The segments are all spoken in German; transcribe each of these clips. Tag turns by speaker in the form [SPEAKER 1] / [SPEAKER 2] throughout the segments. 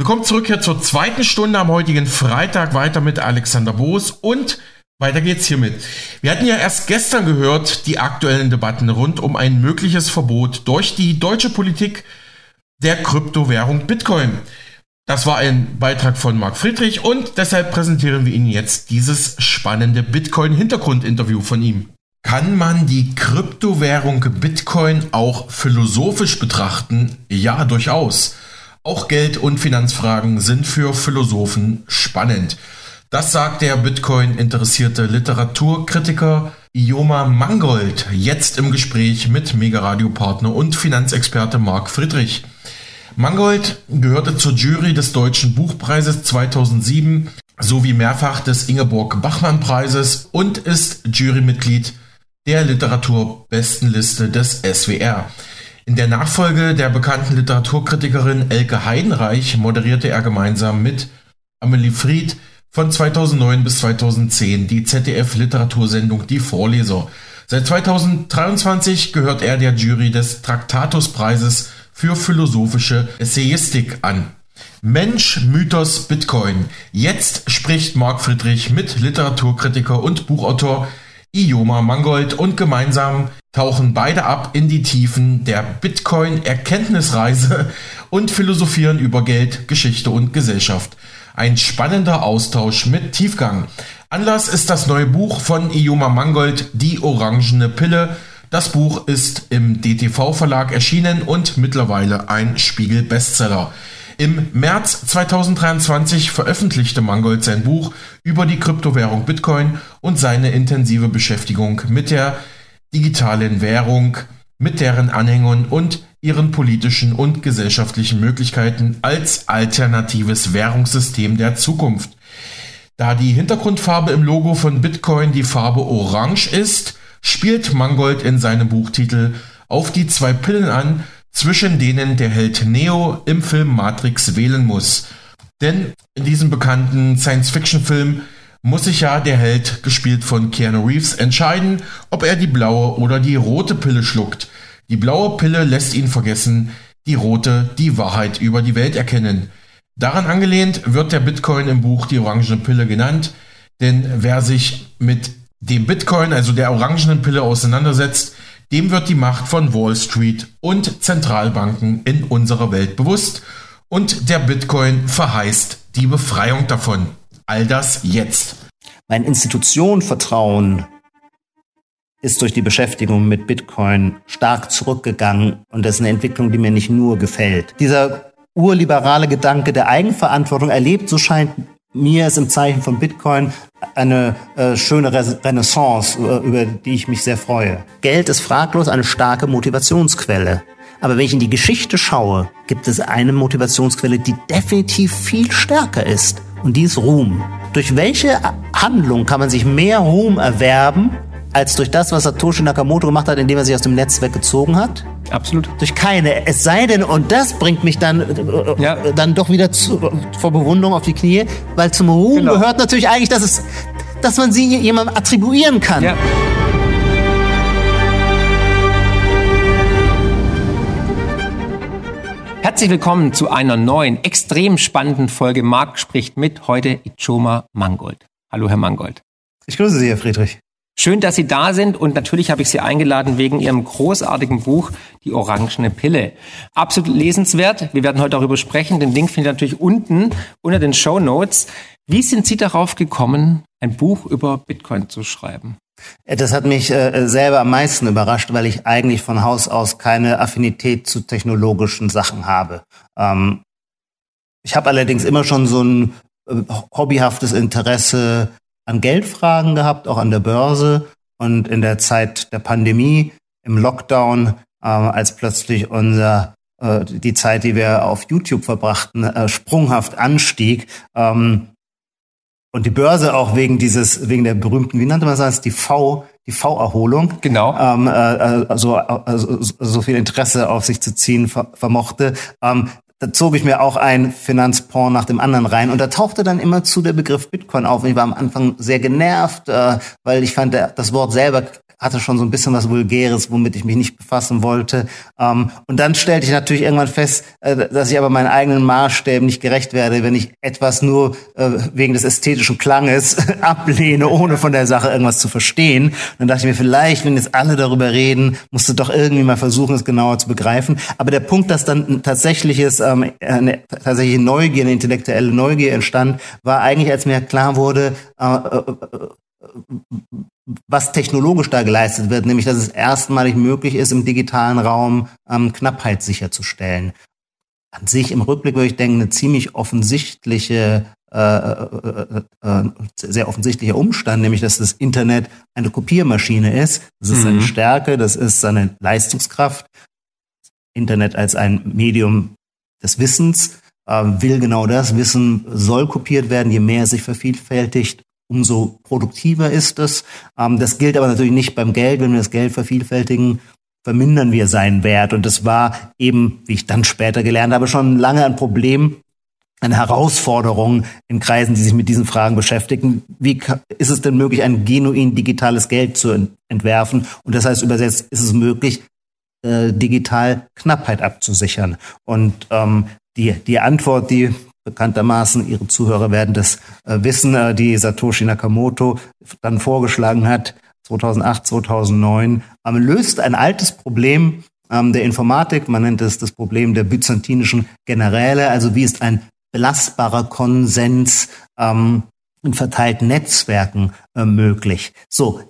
[SPEAKER 1] Willkommen zurück hier zur zweiten Stunde am heutigen Freitag weiter mit Alexander Boos und weiter geht's hiermit. Wir hatten ja erst gestern gehört die aktuellen Debatten rund um ein mögliches Verbot durch die deutsche Politik der Kryptowährung Bitcoin. Das war ein Beitrag von Marc Friedrich und deshalb präsentieren wir Ihnen jetzt dieses spannende Bitcoin-Hintergrundinterview von ihm. Kann man die Kryptowährung Bitcoin auch philosophisch betrachten? Ja, durchaus. Auch Geld- und Finanzfragen sind für Philosophen spannend. Das sagt der Bitcoin-interessierte Literaturkritiker Ioma Mangold jetzt im Gespräch mit Mega-Radio-Partner und Finanzexperte Marc Friedrich. Mangold gehörte zur Jury des Deutschen Buchpreises 2007 sowie mehrfach des Ingeborg Bachmann Preises und ist Jurymitglied der Literaturbestenliste des SWR. In der Nachfolge der bekannten Literaturkritikerin Elke Heidenreich moderierte er gemeinsam mit Amelie Fried von 2009 bis 2010 die ZDF-Literatursendung Die Vorleser. Seit 2023 gehört er der Jury des Traktatus-Preises für philosophische Essayistik an. Mensch, Mythos, Bitcoin. Jetzt spricht Marc Friedrich mit Literaturkritiker und Buchautor Ioma Mangold und gemeinsam tauchen beide ab in die Tiefen der Bitcoin-Erkenntnisreise und philosophieren über Geld, Geschichte und Gesellschaft. Ein spannender Austausch mit Tiefgang. Anlass ist das neue Buch von Ioma Mangold, Die orangene Pille. Das Buch ist im DTV Verlag erschienen und mittlerweile ein Spiegel-Bestseller. Im März 2023 veröffentlichte Mangold sein Buch über die Kryptowährung Bitcoin und seine intensive Beschäftigung mit der digitalen Währung, mit deren Anhängern und ihren politischen und gesellschaftlichen Möglichkeiten als alternatives Währungssystem der Zukunft. Da die Hintergrundfarbe im Logo von Bitcoin die Farbe Orange ist, spielt Mangold in seinem Buchtitel auf die zwei Pillen an, zwischen denen der Held Neo im Film Matrix wählen muss. Denn in diesem bekannten Science-Fiction-Film muss sich ja der Held, gespielt von Keanu Reeves, entscheiden, ob er die blaue oder die rote Pille schluckt. Die blaue Pille lässt ihn vergessen, die rote die Wahrheit über die Welt erkennen. Daran angelehnt wird der Bitcoin im Buch die orangene Pille genannt, denn wer sich mit dem Bitcoin, also der orangenen Pille auseinandersetzt, dem wird die Macht von Wall Street und Zentralbanken in unserer Welt bewusst und der Bitcoin verheißt die Befreiung davon. All das jetzt.
[SPEAKER 2] Mein Institutionenvertrauen ist durch die Beschäftigung mit Bitcoin stark zurückgegangen und das ist eine Entwicklung, die mir nicht nur gefällt. Dieser urliberale Gedanke der Eigenverantwortung erlebt, so scheint mir es im Zeichen von Bitcoin eine äh, schöne Renaissance, äh, über die ich mich sehr freue. Geld ist fraglos eine starke Motivationsquelle. Aber wenn ich in die Geschichte schaue, gibt es eine Motivationsquelle, die definitiv viel stärker ist. Und die ist Ruhm. Durch welche Handlung kann man sich mehr Ruhm erwerben, als durch das, was Satoshi Nakamoto gemacht hat, indem er sich aus dem Netz weggezogen hat?
[SPEAKER 3] Absolut.
[SPEAKER 2] Durch keine. Es sei denn, und das bringt mich dann, äh, ja. dann doch wieder zu, vor Bewunderung auf die Knie, weil zum Ruhm genau. gehört natürlich eigentlich, dass, es, dass man sie jemandem attribuieren kann. Ja.
[SPEAKER 3] Herzlich willkommen zu einer neuen, extrem spannenden Folge Marc spricht mit, heute Ichoma Mangold. Hallo, Herr Mangold.
[SPEAKER 2] Ich grüße Sie, Herr Friedrich.
[SPEAKER 3] Schön, dass Sie da sind und natürlich habe ich Sie eingeladen wegen Ihrem großartigen Buch Die orangene Pille. Absolut lesenswert. Wir werden heute darüber sprechen. Den Link findet ihr natürlich unten unter den Show Notes. Wie sind Sie darauf gekommen, ein Buch über Bitcoin zu schreiben?
[SPEAKER 2] Das hat mich äh, selber am meisten überrascht, weil ich eigentlich von Haus aus keine Affinität zu technologischen Sachen habe. Ähm, ich habe allerdings immer schon so ein äh, hobbyhaftes Interesse an Geldfragen gehabt, auch an der Börse. Und in der Zeit der Pandemie, im Lockdown, äh, als plötzlich unser äh, die Zeit, die wir auf YouTube verbrachten, äh, sprunghaft anstieg. Ähm, und die Börse auch wegen dieses, wegen der berühmten, wie nannte man das, die V, die V-Erholung.
[SPEAKER 3] Genau.
[SPEAKER 2] Ähm, äh, äh so, äh, so, viel Interesse auf sich zu ziehen ver vermochte. Ähm, da zog ich mir auch ein Finanzporn nach dem anderen rein und da tauchte dann immer zu der Begriff Bitcoin auf. Und ich war am Anfang sehr genervt, äh, weil ich fand, das Wort selber hatte schon so ein bisschen was Vulgäres, womit ich mich nicht befassen wollte. Ähm, und dann stellte ich natürlich irgendwann fest, äh, dass ich aber meinen eigenen Maßstäben nicht gerecht werde, wenn ich etwas nur äh, wegen des ästhetischen Klanges ablehne, ohne von der Sache irgendwas zu verstehen. Und dann dachte ich mir, vielleicht, wenn jetzt alle darüber reden, musst du doch irgendwie mal versuchen, es genauer zu begreifen. Aber der Punkt, dass dann ein tatsächliches, ähm, eine tatsächliche Neugier, eine intellektuelle Neugier entstand, war eigentlich, als mir klar wurde, äh, äh, äh was technologisch da geleistet wird, nämlich dass es erstmalig möglich ist, im digitalen Raum ähm, Knappheit sicherzustellen. An sich im Rückblick würde ich denken, eine ziemlich offensichtliche, äh, äh, äh, sehr offensichtlicher Umstand, nämlich dass das Internet eine Kopiermaschine ist. Das ist mhm. seine Stärke, das ist seine Leistungskraft. Internet als ein Medium des Wissens äh, will genau das. Wissen soll kopiert werden, je mehr es sich vervielfältigt umso produktiver ist es. Ähm, das gilt aber natürlich nicht beim Geld. Wenn wir das Geld vervielfältigen, vermindern wir seinen Wert. Und das war eben, wie ich dann später gelernt habe, schon lange ein Problem, eine Herausforderung in Kreisen, die sich mit diesen Fragen beschäftigen. Wie ist es denn möglich, ein genuin digitales Geld zu entwerfen? Und das heißt übersetzt, ist es möglich, äh, digital Knappheit abzusichern? Und ähm, die, die Antwort, die bekanntermaßen, Ihre Zuhörer werden das äh, wissen, äh, die Satoshi Nakamoto dann vorgeschlagen hat, 2008, 2009, ähm, löst ein altes Problem ähm, der Informatik, man nennt es das Problem der byzantinischen Generäle, also wie ist ein belastbarer Konsens ähm, in verteilten Netzwerken äh, möglich. So,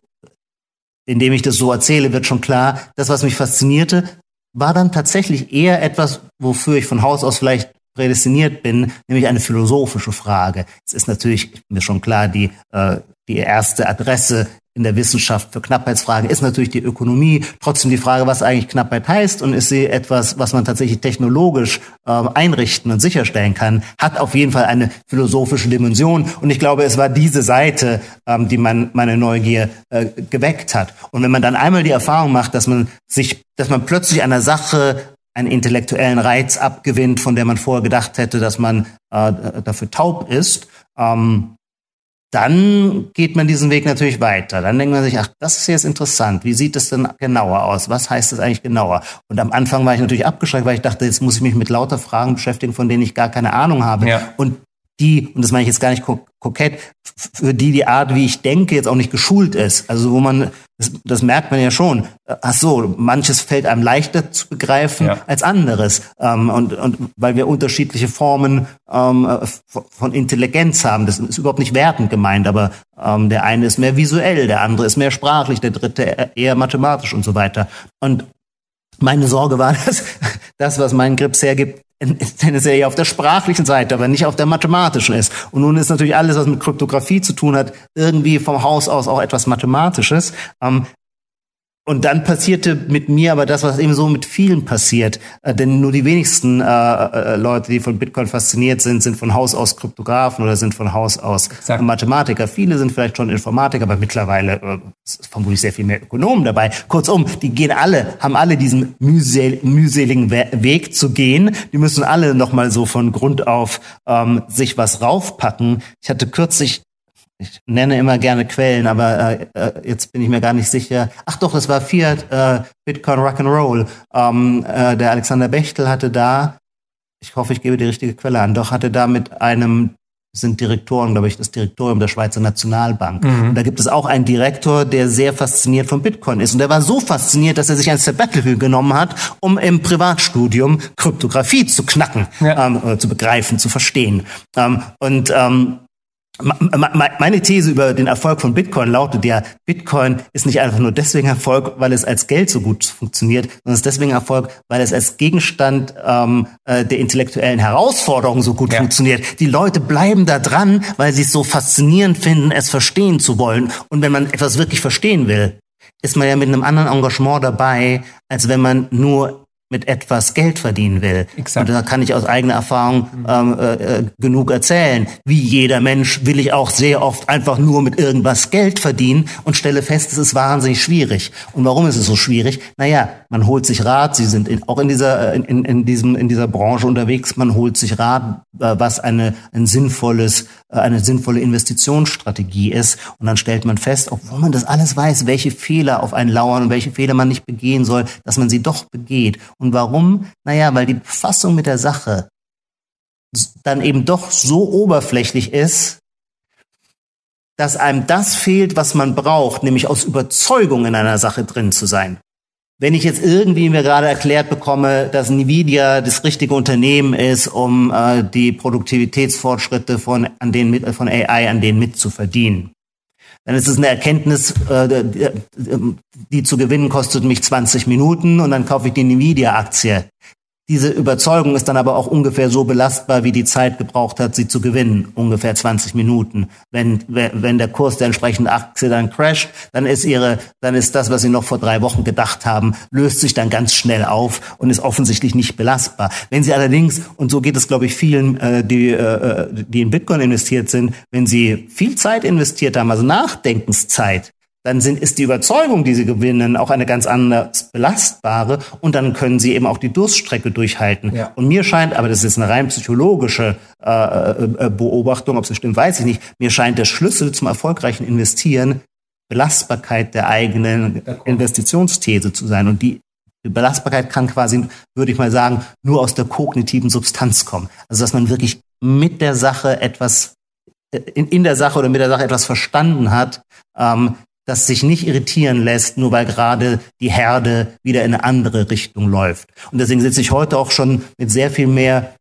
[SPEAKER 2] indem ich das so erzähle, wird schon klar, das, was mich faszinierte, war dann tatsächlich eher etwas, wofür ich von Haus aus vielleicht prädestiniert bin, nämlich eine philosophische Frage. Es ist natürlich mir schon klar, die, äh, die erste Adresse in der Wissenschaft für Knappheitsfragen ist natürlich die Ökonomie. Trotzdem die Frage, was eigentlich Knappheit heißt und ist sie etwas, was man tatsächlich technologisch äh, einrichten und sicherstellen kann, hat auf jeden Fall eine philosophische Dimension. Und ich glaube, es war diese Seite, ähm, die man, meine Neugier äh, geweckt hat. Und wenn man dann einmal die Erfahrung macht, dass man sich, dass man plötzlich einer Sache einen intellektuellen Reiz abgewinnt, von der man vorher gedacht hätte, dass man äh, dafür taub ist, ähm, dann geht man diesen Weg natürlich weiter. Dann denkt man sich, ach, das ist jetzt interessant. Wie sieht es denn genauer aus? Was heißt das eigentlich genauer? Und am Anfang war ich natürlich abgeschreckt, weil ich dachte, jetzt muss ich mich mit lauter Fragen beschäftigen, von denen ich gar keine Ahnung habe. Ja. Und die, und das meine ich jetzt gar nicht kokett, für die die Art, wie ich denke, jetzt auch nicht geschult ist. Also wo man, das, das merkt man ja schon. Ach so, manches fällt einem leichter zu begreifen ja. als anderes. Ähm, und, und weil wir unterschiedliche Formen ähm, von Intelligenz haben. Das ist überhaupt nicht wertend gemeint, aber ähm, der eine ist mehr visuell, der andere ist mehr sprachlich, der dritte eher mathematisch und so weiter. Und meine Sorge war, dass das, was mein Grips hergibt, tendenziell eher auf der sprachlichen Seite, aber nicht auf der mathematischen ist. Und nun ist natürlich alles, was mit Kryptographie zu tun hat, irgendwie vom Haus aus auch etwas Mathematisches. Ähm, und dann passierte mit mir aber das, was eben so mit vielen passiert. Äh, denn nur die wenigsten äh, äh, Leute, die von Bitcoin fasziniert sind, sind von Haus aus Kryptografen oder sind von Haus aus Exakt. Mathematiker. Viele sind vielleicht schon Informatiker, aber mittlerweile äh, ist vermutlich sehr viel mehr Ökonomen dabei. Kurzum, die gehen alle, haben alle diesen mühsel mühseligen We Weg zu gehen. Die müssen alle nochmal so von Grund auf ähm, sich was raufpacken. Ich hatte kürzlich ich nenne immer gerne Quellen, aber äh, äh, jetzt bin ich mir gar nicht sicher. Ach doch, das war Fiat äh, Bitcoin Rock'n'Roll. Ähm, äh, der Alexander Bechtel hatte da, ich hoffe, ich gebe die richtige Quelle an, doch hatte da mit einem sind Direktoren, glaube ich, das Direktorium der Schweizer Nationalbank. Mhm. Und da gibt es auch einen Direktor, der sehr fasziniert von Bitcoin ist. Und der war so fasziniert, dass er sich ein Sabbatical genommen hat, um im Privatstudium Kryptographie zu knacken, ja. ähm, zu begreifen, zu verstehen. Ähm, und ähm, meine These über den Erfolg von Bitcoin lautet ja, Bitcoin ist nicht einfach nur deswegen Erfolg, weil es als Geld so gut funktioniert, sondern es ist deswegen Erfolg, weil es als Gegenstand ähm, äh, der intellektuellen Herausforderung so gut ja. funktioniert. Die Leute bleiben da dran, weil sie es so faszinierend finden, es verstehen zu wollen. Und wenn man etwas wirklich verstehen will, ist man ja mit einem anderen Engagement dabei, als wenn man nur mit etwas Geld verdienen will. Exakt. Und da kann ich aus eigener Erfahrung ähm, äh, äh, genug erzählen. Wie jeder Mensch will ich auch sehr oft einfach nur mit irgendwas Geld verdienen und stelle fest, es ist wahnsinnig schwierig. Und warum ist es so schwierig? Naja, man holt sich Rat, Sie sind in, auch in dieser, in, in, diesem, in dieser Branche unterwegs, man holt sich Rat äh, was eine, ein sinnvolles, äh, eine sinnvolle Investitionsstrategie ist. Und dann stellt man fest, obwohl man das alles weiß, welche Fehler auf einen lauern und welche Fehler man nicht begehen soll, dass man sie doch begeht. Und warum? Naja, weil die Befassung mit der Sache dann eben doch so oberflächlich ist, dass einem das fehlt, was man braucht, nämlich aus Überzeugung in einer Sache drin zu sein. Wenn ich jetzt irgendwie mir gerade erklärt bekomme, dass Nvidia das richtige Unternehmen ist, um äh, die Produktivitätsfortschritte von, an denen, von AI an denen mitzuverdienen, dann ist es eine Erkenntnis, äh, die zu gewinnen kostet mich 20 Minuten und dann kaufe ich die Nvidia-Aktie. Diese Überzeugung ist dann aber auch ungefähr so belastbar, wie die Zeit gebraucht hat, sie zu gewinnen, ungefähr 20 Minuten. Wenn, wenn der Kurs der entsprechenden Aktie dann crasht, dann ist ihre, dann ist das, was sie noch vor drei Wochen gedacht haben, löst sich dann ganz schnell auf und ist offensichtlich nicht belastbar. Wenn sie allerdings, und so geht es glaube ich vielen, äh, die, äh, die in Bitcoin investiert sind, wenn sie viel Zeit investiert haben, also Nachdenkenszeit, dann sind, ist die Überzeugung, die sie gewinnen, auch eine ganz anders belastbare und dann können sie eben auch die Durststrecke durchhalten. Ja. Und mir scheint, aber das ist eine rein psychologische äh, äh, Beobachtung, ob es stimmt, weiß ich nicht, mir scheint der Schlüssel zum erfolgreichen Investieren Belastbarkeit der eigenen Investitionsthese zu sein. Und die Belastbarkeit kann quasi, würde ich mal sagen, nur aus der kognitiven Substanz kommen. Also dass man wirklich mit der Sache etwas äh, in, in der Sache oder mit der Sache etwas verstanden hat, ähm, das sich nicht irritieren lässt, nur weil gerade die Herde wieder in eine andere Richtung läuft. Und deswegen sitze ich heute auch schon mit sehr viel mehr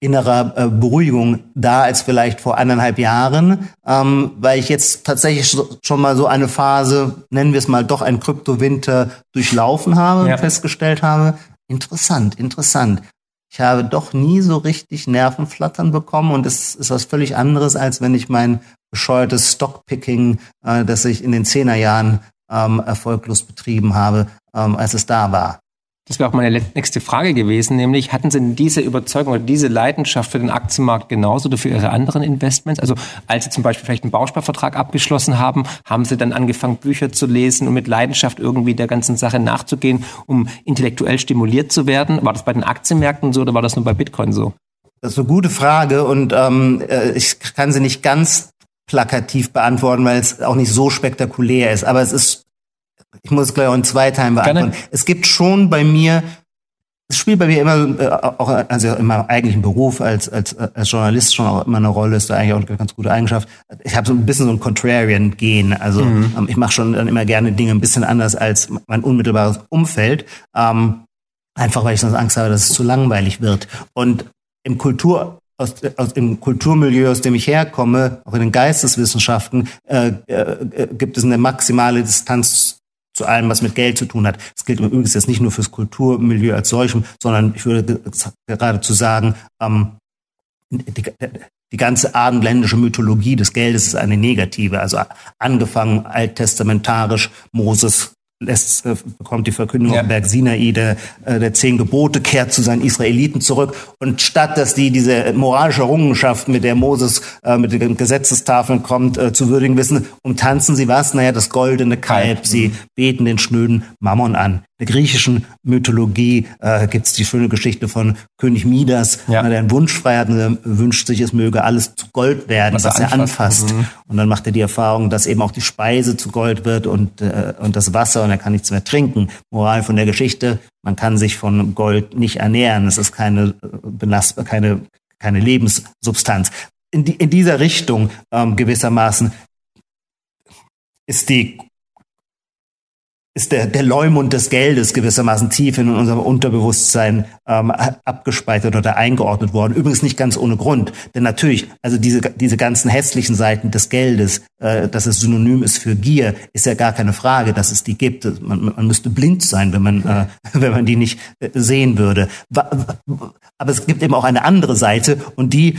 [SPEAKER 2] innerer äh, Beruhigung da als vielleicht vor eineinhalb Jahren, ähm, weil ich jetzt tatsächlich schon mal so eine Phase, nennen wir es mal doch ein Kryptowinter durchlaufen habe, ja. festgestellt habe, interessant, interessant. Ich habe doch nie so richtig Nervenflattern bekommen und es ist was völlig anderes, als wenn ich mein bescheuertes Stockpicking, äh, das ich in den Zehnerjahren ähm, erfolglos betrieben habe, ähm, als es da war.
[SPEAKER 3] Das wäre auch meine nächste Frage gewesen, nämlich hatten Sie diese Überzeugung oder diese Leidenschaft für den Aktienmarkt genauso oder für Ihre anderen Investments? Also als Sie zum Beispiel vielleicht einen Bausparvertrag abgeschlossen haben, haben Sie dann angefangen, Bücher zu lesen und mit Leidenschaft irgendwie der ganzen Sache nachzugehen, um intellektuell stimuliert zu werden? War das bei den Aktienmärkten so oder war das nur bei Bitcoin so?
[SPEAKER 2] Das ist eine gute Frage und ähm, äh, ich kann sie nicht ganz plakativ beantworten, weil es auch nicht so spektakulär ist. Aber es ist, ich muss es gleich auch in zwei Teilen beantworten. Gerne. Es gibt schon bei mir, es spielt bei mir immer, äh, auch also in meinem eigentlichen Beruf als, als, als Journalist schon auch immer eine Rolle, ist da eigentlich auch eine ganz gute Eigenschaft. Ich habe so ein bisschen so ein Contrarian-Gen. Also mhm. ähm, ich mache schon dann immer gerne Dinge ein bisschen anders als mein unmittelbares Umfeld. Ähm, einfach weil ich sonst Angst habe, dass es zu langweilig wird. Und im Kultur aus, aus dem Kulturmilieu, aus dem ich herkomme, auch in den Geisteswissenschaften, äh, äh, gibt es eine maximale Distanz zu allem, was mit Geld zu tun hat. Das gilt übrigens jetzt nicht nur fürs Kulturmilieu als solchem, sondern ich würde geradezu sagen, ähm, die, die ganze abendländische Mythologie des Geldes ist eine negative. Also angefangen alttestamentarisch, Moses lässt, äh, bekommt die Verkündigung ja. Berg Sinai der, äh, der zehn Gebote, kehrt zu seinen Israeliten zurück. Und statt dass die diese moralische Errungenschaft, mit der Moses äh, mit den Gesetzestafeln kommt, äh, zu würdigen wissen, umtanzen sie was? Naja, das goldene Kalb. Sie beten den schnöden Mammon an der griechischen Mythologie äh, gibt es die schöne Geschichte von König Midas, ja. der einen Wunsch frei hat und wünscht sich, es möge alles zu Gold werden, was, was er anfasst. anfasst. Mhm. Und dann macht er die Erfahrung, dass eben auch die Speise zu Gold wird und, äh, und das Wasser und er kann nichts mehr trinken. Moral von der Geschichte, man kann sich von Gold nicht ernähren. Es ist keine äh, belastbar, keine, keine Lebenssubstanz. In, die, in dieser Richtung ähm, gewissermaßen ist die ist der, der Leumund des Geldes gewissermaßen tief in unserem Unterbewusstsein ähm, abgespeichert oder eingeordnet worden. Übrigens nicht ganz ohne Grund. Denn natürlich, also diese, diese ganzen hässlichen Seiten des Geldes, äh, dass es synonym ist für Gier, ist ja gar keine Frage, dass es die gibt. Man, man müsste blind sein, wenn man, äh, wenn man die nicht äh, sehen würde. Aber es gibt eben auch eine andere Seite und die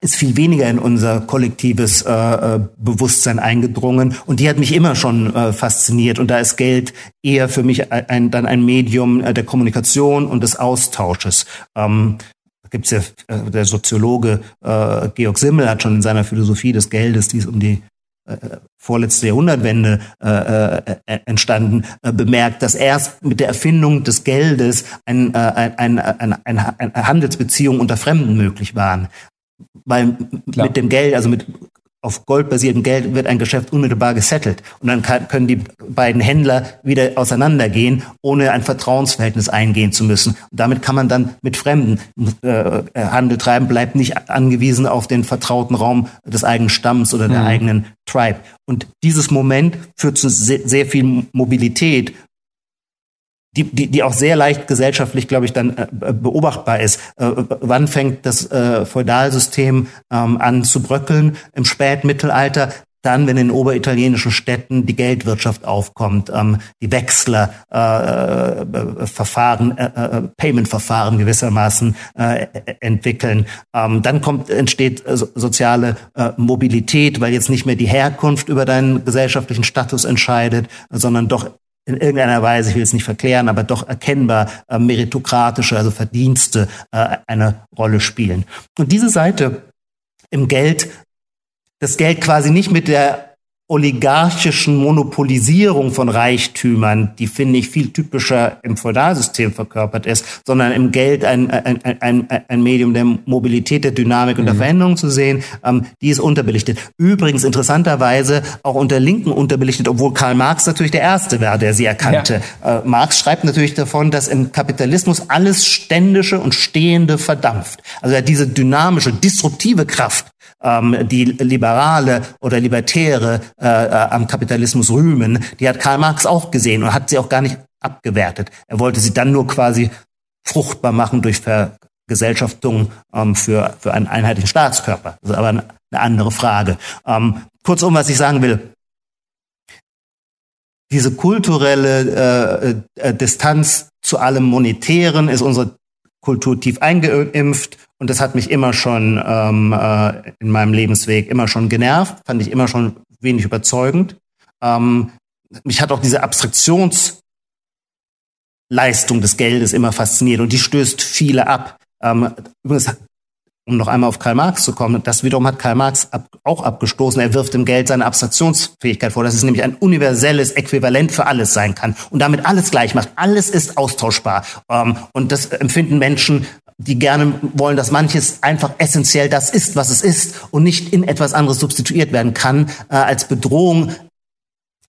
[SPEAKER 2] ist viel weniger in unser kollektives äh, äh, Bewusstsein eingedrungen und die hat mich immer schon äh, fasziniert und da ist Geld eher für mich ein, dann ein Medium äh, der Kommunikation und des Austausches. Ähm, gibt's ja äh, der Soziologe äh, Georg Simmel hat schon in seiner Philosophie des Geldes, die es um die vorletzte Jahrhundertwende äh, äh, entstanden, äh, bemerkt, dass erst mit der Erfindung des Geldes ein, äh, ein, ein, ein, ein Handelsbeziehungen unter Fremden möglich waren. Weil Klar. mit dem Geld, also mit auf goldbasiertem Geld wird ein Geschäft unmittelbar gesettelt. Und dann kann, können die beiden Händler wieder auseinandergehen, ohne ein Vertrauensverhältnis eingehen zu müssen. Und damit kann man dann mit Fremden äh, Handel treiben, bleibt nicht angewiesen auf den vertrauten Raum des eigenen Stamms oder der mhm. eigenen Tribe. Und dieses Moment führt zu sehr, sehr viel Mobilität die, die, die auch sehr leicht gesellschaftlich, glaube ich, dann äh, beobachtbar ist. Äh, wann fängt das äh, Feudalsystem ähm, an zu bröckeln? Im Spätmittelalter. Dann, wenn in oberitalienischen Städten die Geldwirtschaft aufkommt, ähm, die Wechsler, äh, äh, Verfahren, äh, äh, Payment-Verfahren gewissermaßen äh, entwickeln. Ähm, dann kommt, entsteht äh, soziale äh, Mobilität, weil jetzt nicht mehr die Herkunft über deinen gesellschaftlichen Status entscheidet, sondern doch in irgendeiner Weise, ich will es nicht verklären, aber doch erkennbar äh, meritokratische, also Verdienste äh, eine Rolle spielen. Und diese Seite im Geld, das Geld quasi nicht mit der oligarchischen Monopolisierung von Reichtümern, die finde ich viel typischer im Feudalsystem verkörpert ist, sondern im Geld ein, ein, ein, ein Medium der Mobilität, der Dynamik und der mhm. Veränderung zu sehen, ähm, die ist unterbelichtet. Übrigens interessanterweise auch unter Linken unterbelichtet, obwohl Karl Marx natürlich der Erste war, der sie erkannte. Ja. Äh, Marx schreibt natürlich davon, dass im Kapitalismus alles Ständische und Stehende verdampft. Also er diese dynamische, disruptive Kraft ähm, die Liberale oder Libertäre äh, äh, am Kapitalismus rühmen, die hat Karl Marx auch gesehen und hat sie auch gar nicht abgewertet. Er wollte sie dann nur quasi fruchtbar machen durch Vergesellschaftung ähm, für, für einen einheitlichen Staatskörper. Das ist aber eine, andere Frage. Ähm, kurzum, was ich sagen will, diese kulturelle äh, äh, Distanz zu allem Monetären ist unsere Kultur tief eingeimpft und das hat mich immer schon ähm, äh, in meinem Lebensweg immer schon genervt, fand ich immer schon wenig überzeugend. Ähm, mich hat auch diese Abstraktionsleistung des Geldes immer fasziniert und die stößt viele ab. Ähm, übrigens, um noch einmal auf Karl Marx zu kommen, das wiederum hat Karl Marx ab, auch abgestoßen. Er wirft dem Geld seine Abstraktionsfähigkeit vor, dass es nämlich ein universelles Äquivalent für alles sein kann und damit alles gleich macht. Alles ist austauschbar. Ähm, und das empfinden Menschen die gerne wollen, dass manches einfach essentiell das ist, was es ist und nicht in etwas anderes substituiert werden kann, äh, als Bedrohung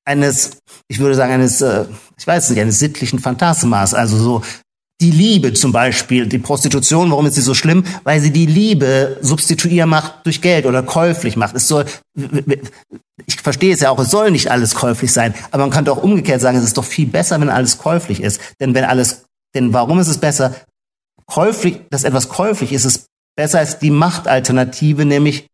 [SPEAKER 2] eines, ich würde sagen, eines, äh, ich weiß nicht, eines sittlichen Phantasmas. Also so die Liebe zum Beispiel, die Prostitution, warum ist sie so schlimm? Weil sie die Liebe substituier macht durch Geld oder käuflich macht. Es soll, ich verstehe es ja auch, es soll nicht alles käuflich sein, aber man könnte auch umgekehrt sagen, es ist doch viel besser, wenn alles käuflich ist. Denn wenn alles, denn warum ist es besser? käuflich, dass etwas käuflich ist, ist besser als die Machtalternative, nämlich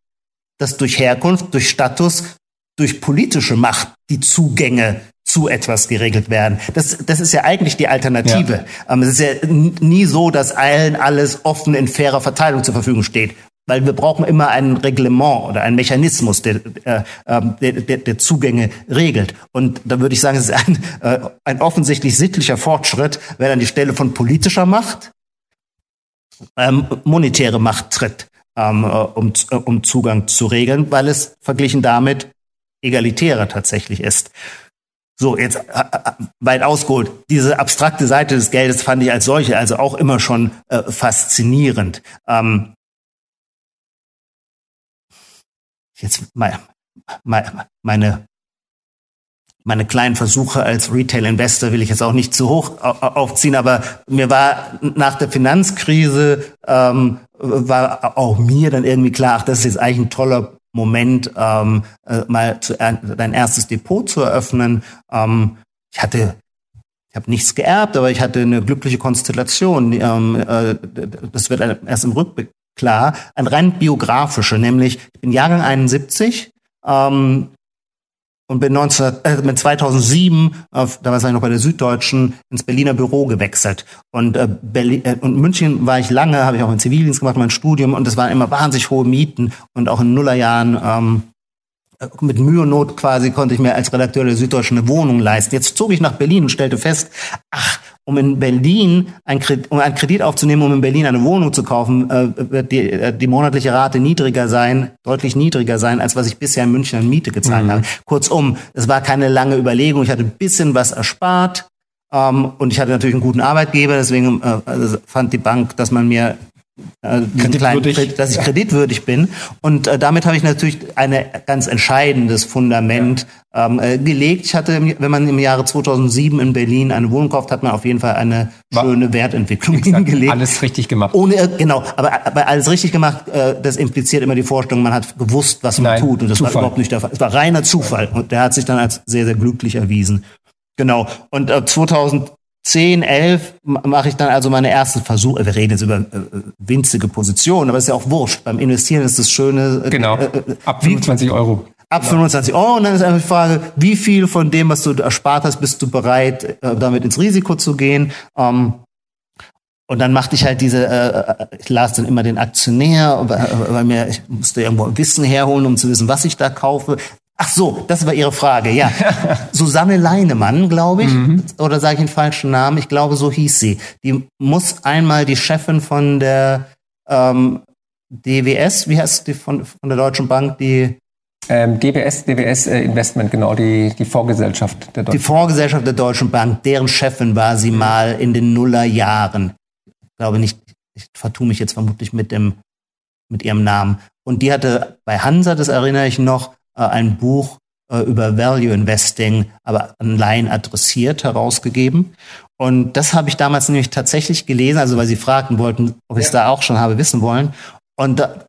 [SPEAKER 2] dass durch Herkunft, durch Status, durch politische Macht die Zugänge zu etwas geregelt werden. Das, das ist ja eigentlich die Alternative. Ja. Ähm, es ist ja nie so, dass allen alles offen in fairer Verteilung zur Verfügung steht. Weil wir brauchen immer ein Reglement oder einen Mechanismus, der, äh, ähm, der, der, der Zugänge regelt. Und da würde ich sagen, es ist ein, äh, ein offensichtlich sittlicher Fortschritt, wenn an die Stelle von politischer Macht ähm, monetäre Macht tritt, ähm, äh, um, äh, um Zugang zu regeln, weil es verglichen damit egalitärer tatsächlich ist. So, jetzt äh, äh, weit ausgeholt. Diese abstrakte Seite des Geldes fand ich als solche also auch immer schon äh, faszinierend. Ähm, jetzt meine, meine meine kleinen Versuche als Retail-Investor will ich jetzt auch nicht zu hoch aufziehen, aber mir war nach der Finanzkrise ähm, war auch mir dann irgendwie klar, ach, das ist jetzt eigentlich ein toller Moment, ähm, äh, mal zu, äh, dein erstes Depot zu eröffnen. Ähm, ich hatte ich habe nichts geerbt, aber ich hatte eine glückliche Konstellation. Ähm, äh, das wird erst im Rückblick klar. Ein rein biografische, nämlich ich bin Jahrgang 71, ähm, und bin 19, äh, mit 2007, äh, da war ich noch bei der Süddeutschen, ins Berliner Büro gewechselt. Und, äh, Berlin, äh, und München war ich lange, habe ich auch im Zivildienst gemacht, mein Studium, und es waren immer wahnsinnig hohe Mieten. Und auch in Nullerjahren ähm, äh, mit Mühe und Not quasi konnte ich mir als Redakteur der Süddeutschen eine Wohnung leisten. Jetzt zog ich nach Berlin und stellte fest, ach, um in Berlin ein Kredit, um einen Kredit aufzunehmen, um in Berlin eine Wohnung zu kaufen, äh, wird die, äh, die monatliche Rate niedriger sein, deutlich niedriger sein, als was ich bisher in München an Miete gezahlt mhm. habe. Kurzum, es war keine lange Überlegung. Ich hatte ein bisschen was erspart. Ähm, und ich hatte natürlich einen guten Arbeitgeber, deswegen äh, also fand die Bank, dass man mir äh, kleinen, dass ich kreditwürdig bin. Und äh, damit habe ich natürlich ein ganz entscheidendes Fundament ja. ähm, äh, gelegt. Ich hatte, wenn man im Jahre 2007 in Berlin eine Wohnung kauft, hat man auf jeden Fall eine War, schöne Wertentwicklung
[SPEAKER 3] exakt, hingelegt. Alles richtig gemacht.
[SPEAKER 2] Ohne, äh, genau, aber, aber alles richtig gemacht, äh, das impliziert immer die Vorstellung, man hat gewusst, was man Nein, tut. Und das Zufall. war überhaupt nicht der Fall. Es war reiner Zufall. Und der hat sich dann als sehr, sehr glücklich erwiesen. Genau. Und äh, 2000 10, 11 mache ich dann also meine ersten Versuche. Wir reden jetzt über äh, winzige Positionen, aber ist ja auch wurscht. Beim Investieren ist das Schöne.
[SPEAKER 3] Äh, genau. Äh, äh ab 25 wie, Euro.
[SPEAKER 2] Ab 25 Euro. Und dann ist einfach die Frage, wie viel von dem, was du erspart hast, bist du bereit, äh, damit ins Risiko zu gehen? Ähm, und dann machte ich halt diese, äh, ich las dann immer den Aktionär, weil, weil mir, ich musste irgendwo Wissen herholen, um zu wissen, was ich da kaufe. Ach so, das war Ihre Frage, ja. Susanne Leinemann, glaube ich, mhm. oder sage ich den falschen Namen? Ich glaube, so hieß sie. Die muss einmal die Chefin von der ähm, DWS, wie heißt die von, von der Deutschen Bank, die
[SPEAKER 3] ähm, DWS, DWS äh, Investment, genau, die, die Vorgesellschaft
[SPEAKER 2] der Deutschen Bank. Die Vorgesellschaft der Deutschen Bank, deren Chefin war sie mal in den Nullerjahren. Ich glaube nicht, ich vertue mich jetzt vermutlich mit dem, mit ihrem Namen. Und die hatte bei Hansa, das erinnere ich noch, äh, ein Buch äh, über Value Investing, aber an Laien adressiert herausgegeben. Und das habe ich damals nämlich tatsächlich gelesen, also weil sie fragten wollten, ob ich es ja. da auch schon habe wissen wollen. Und da,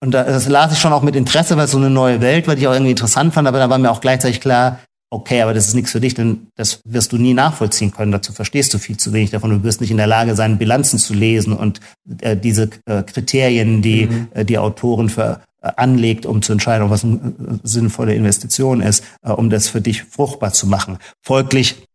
[SPEAKER 2] und das las ich schon auch mit Interesse, weil es so eine neue Welt war, die ich auch irgendwie interessant fand, aber da war mir auch gleichzeitig klar, okay, aber das ist nichts für dich, denn das wirst du nie nachvollziehen können. Dazu verstehst du viel zu wenig davon. Du wirst nicht in der Lage sein, Bilanzen zu lesen und äh, diese äh, Kriterien, die mhm. äh, die Autoren für anlegt, um zu entscheiden, was eine äh, sinnvolle Investition ist, äh, um das für dich fruchtbar zu machen. Folglich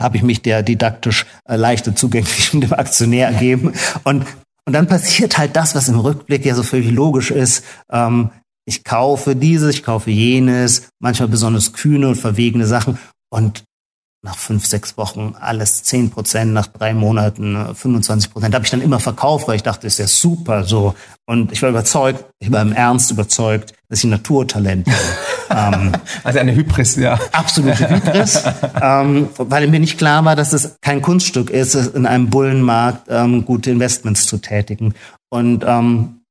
[SPEAKER 2] habe ich mich der didaktisch leichter zugänglichen dem Aktionär ergeben. Und, und dann passiert halt das, was im Rückblick ja so völlig logisch ist. Ähm, ich kaufe dieses, ich kaufe jenes, manchmal besonders kühne und verwegene Sachen. Und nach fünf, sechs Wochen alles zehn Prozent, nach drei Monaten 25 äh, Prozent. Habe ich dann immer verkauft, weil ich dachte, ist ja super so. Und ich war überzeugt, ich war im Ernst überzeugt, dass ich ein Naturtalent bin.
[SPEAKER 3] ähm, also eine Hybris, ja.
[SPEAKER 2] Absolute Hybris, ähm, weil mir nicht klar war, dass es kein Kunststück ist, in einem Bullenmarkt ähm, gute Investments zu tätigen. Und ähm,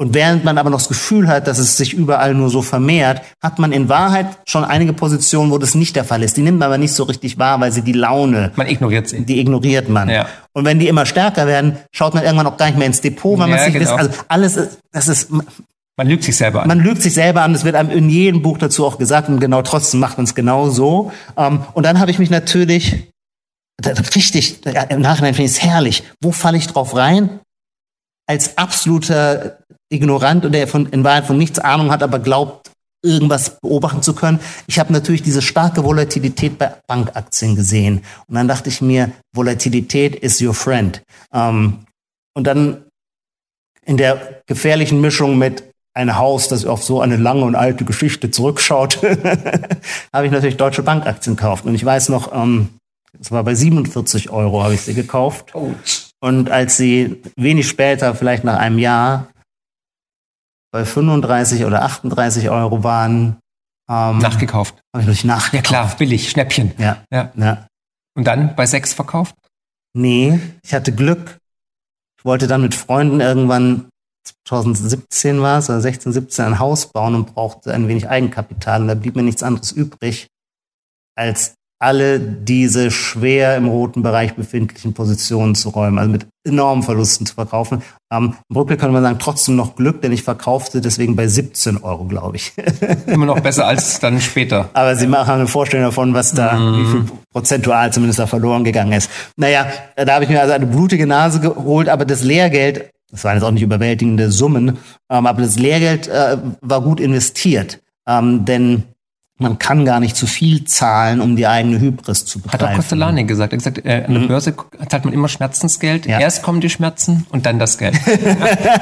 [SPEAKER 2] und während man aber noch das Gefühl hat, dass es sich überall nur so vermehrt, hat man in Wahrheit schon einige Positionen, wo das nicht der Fall ist. Die nimmt man aber nicht so richtig wahr, weil sie die Laune.
[SPEAKER 3] Man ignoriert sie.
[SPEAKER 2] Die ignoriert man. Ja. Und wenn die immer stärker werden, schaut man irgendwann auch gar nicht mehr ins Depot, weil ja, man sich genau. Also alles, ist, das ist.
[SPEAKER 3] Man lügt sich selber an.
[SPEAKER 2] Man lügt sich selber an. Das wird einem in jedem Buch dazu auch gesagt. Und genau trotzdem macht man es genau so. Ähm, und dann habe ich mich natürlich richtig, im Nachhinein finde ich es herrlich. Wo falle ich drauf rein? Als absoluter ignorant und der von, in Wahrheit von nichts Ahnung hat, aber glaubt, irgendwas beobachten zu können. Ich habe natürlich diese starke Volatilität bei Bankaktien gesehen. Und dann dachte ich mir, Volatilität is your friend. Ähm, und dann in der gefährlichen Mischung mit ein Haus, das auf so eine lange und alte Geschichte zurückschaut, habe ich natürlich deutsche Bankaktien gekauft. Und ich weiß noch, ähm, es war bei 47 Euro habe ich sie gekauft. Und als sie wenig später, vielleicht nach einem Jahr, bei 35 oder 38 Euro waren.
[SPEAKER 3] Ähm, nachgekauft.
[SPEAKER 2] Habe ich natürlich nachgekauft.
[SPEAKER 3] Ja klar, billig, Schnäppchen.
[SPEAKER 2] Ja. ja. ja.
[SPEAKER 3] Und dann bei sechs verkauft?
[SPEAKER 2] Nee, ich hatte Glück. Ich wollte dann mit Freunden irgendwann 2017 war es, oder 16, 17 ein Haus bauen und brauchte ein wenig Eigenkapital. Und da blieb mir nichts anderes übrig, als alle diese schwer im roten Bereich befindlichen Positionen zu räumen, also mit enormen Verlusten zu verkaufen. Ähm, Im Rückblick kann man sagen, trotzdem noch Glück, denn ich verkaufte deswegen bei 17 Euro, glaube ich.
[SPEAKER 3] Immer noch besser als dann später.
[SPEAKER 2] Aber Sie machen eine Vorstellung davon, was da, mm. wie viel prozentual zumindest da verloren gegangen ist. Naja, da habe ich mir also eine blutige Nase geholt, aber das Lehrgeld, das waren jetzt auch nicht überwältigende Summen, ähm, aber das Lehrgeld äh, war gut investiert. Ähm, denn man kann gar nicht zu viel zahlen, um die eigene Hybris zu
[SPEAKER 3] Hat auch
[SPEAKER 2] betreiben.
[SPEAKER 3] Castellani gesagt. Er hat gesagt, äh, an der Börse zahlt man immer Schmerzensgeld.
[SPEAKER 2] Ja.
[SPEAKER 3] Erst kommen die Schmerzen und dann das Geld.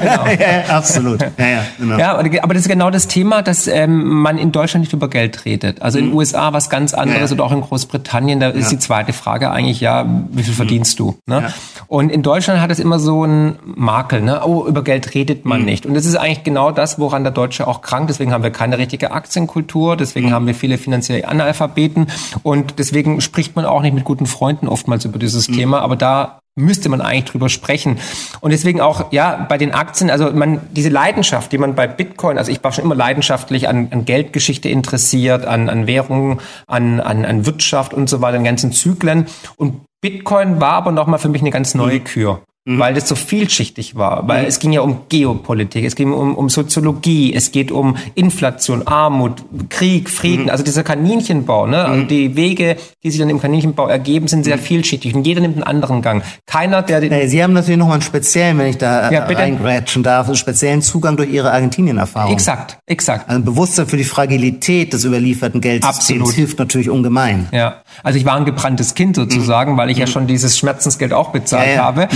[SPEAKER 2] ja, ja, absolut. Ja, ja, genau.
[SPEAKER 3] Ja, aber das ist genau das Thema, dass ähm, man in Deutschland nicht über Geld redet. Also in den USA was ganz anderes oder auch in Großbritannien, da ist die zweite Frage eigentlich, ja, wie viel verdienst du? Ne? Und in Deutschland hat es immer so einen Makel, ne? oh, über Geld redet man nicht. Und das ist eigentlich genau das, woran der Deutsche auch krankt. Deswegen haben wir keine richtige Aktienkultur, deswegen haben wir viele finanzielle Analphabeten und deswegen spricht man auch nicht mit guten Freunden oftmals über dieses Thema, aber da müsste man eigentlich drüber sprechen. Und deswegen auch, ja, bei den Aktien, also man, diese Leidenschaft, die man bei Bitcoin, also ich war schon immer leidenschaftlich an, an Geldgeschichte interessiert, an, an Währungen, an, an, an Wirtschaft und so weiter, an ganzen Zyklen. Und Bitcoin war aber nochmal für mich eine ganz neue Kür. Weil das so vielschichtig war. Weil es ging ja um Geopolitik, es ging um, um Soziologie, es geht um Inflation, Armut, Krieg, Frieden, also dieser Kaninchenbau, ne? Also die Wege, die sich dann im Kaninchenbau ergeben, sind sehr vielschichtig und jeder nimmt einen anderen Gang. Keiner, der den,
[SPEAKER 2] Hey, Sie haben natürlich noch mal einen speziellen, wenn ich da
[SPEAKER 3] Ja,
[SPEAKER 2] ja, reingrätschen darf, einen speziellen Zugang durch Ihre Argentinien-Erfahrung.
[SPEAKER 3] Exakt, exakt.
[SPEAKER 2] Also ein Bewusstsein für die Fragilität des überlieferten Geldsystems
[SPEAKER 3] Absolut.
[SPEAKER 2] hilft natürlich ungemein.
[SPEAKER 3] Ja, also ich war ein gebranntes Kind sozusagen, weil ich ja schon dieses Schmerzensgeld auch bezahlt
[SPEAKER 2] Ja, ja.
[SPEAKER 3] habe.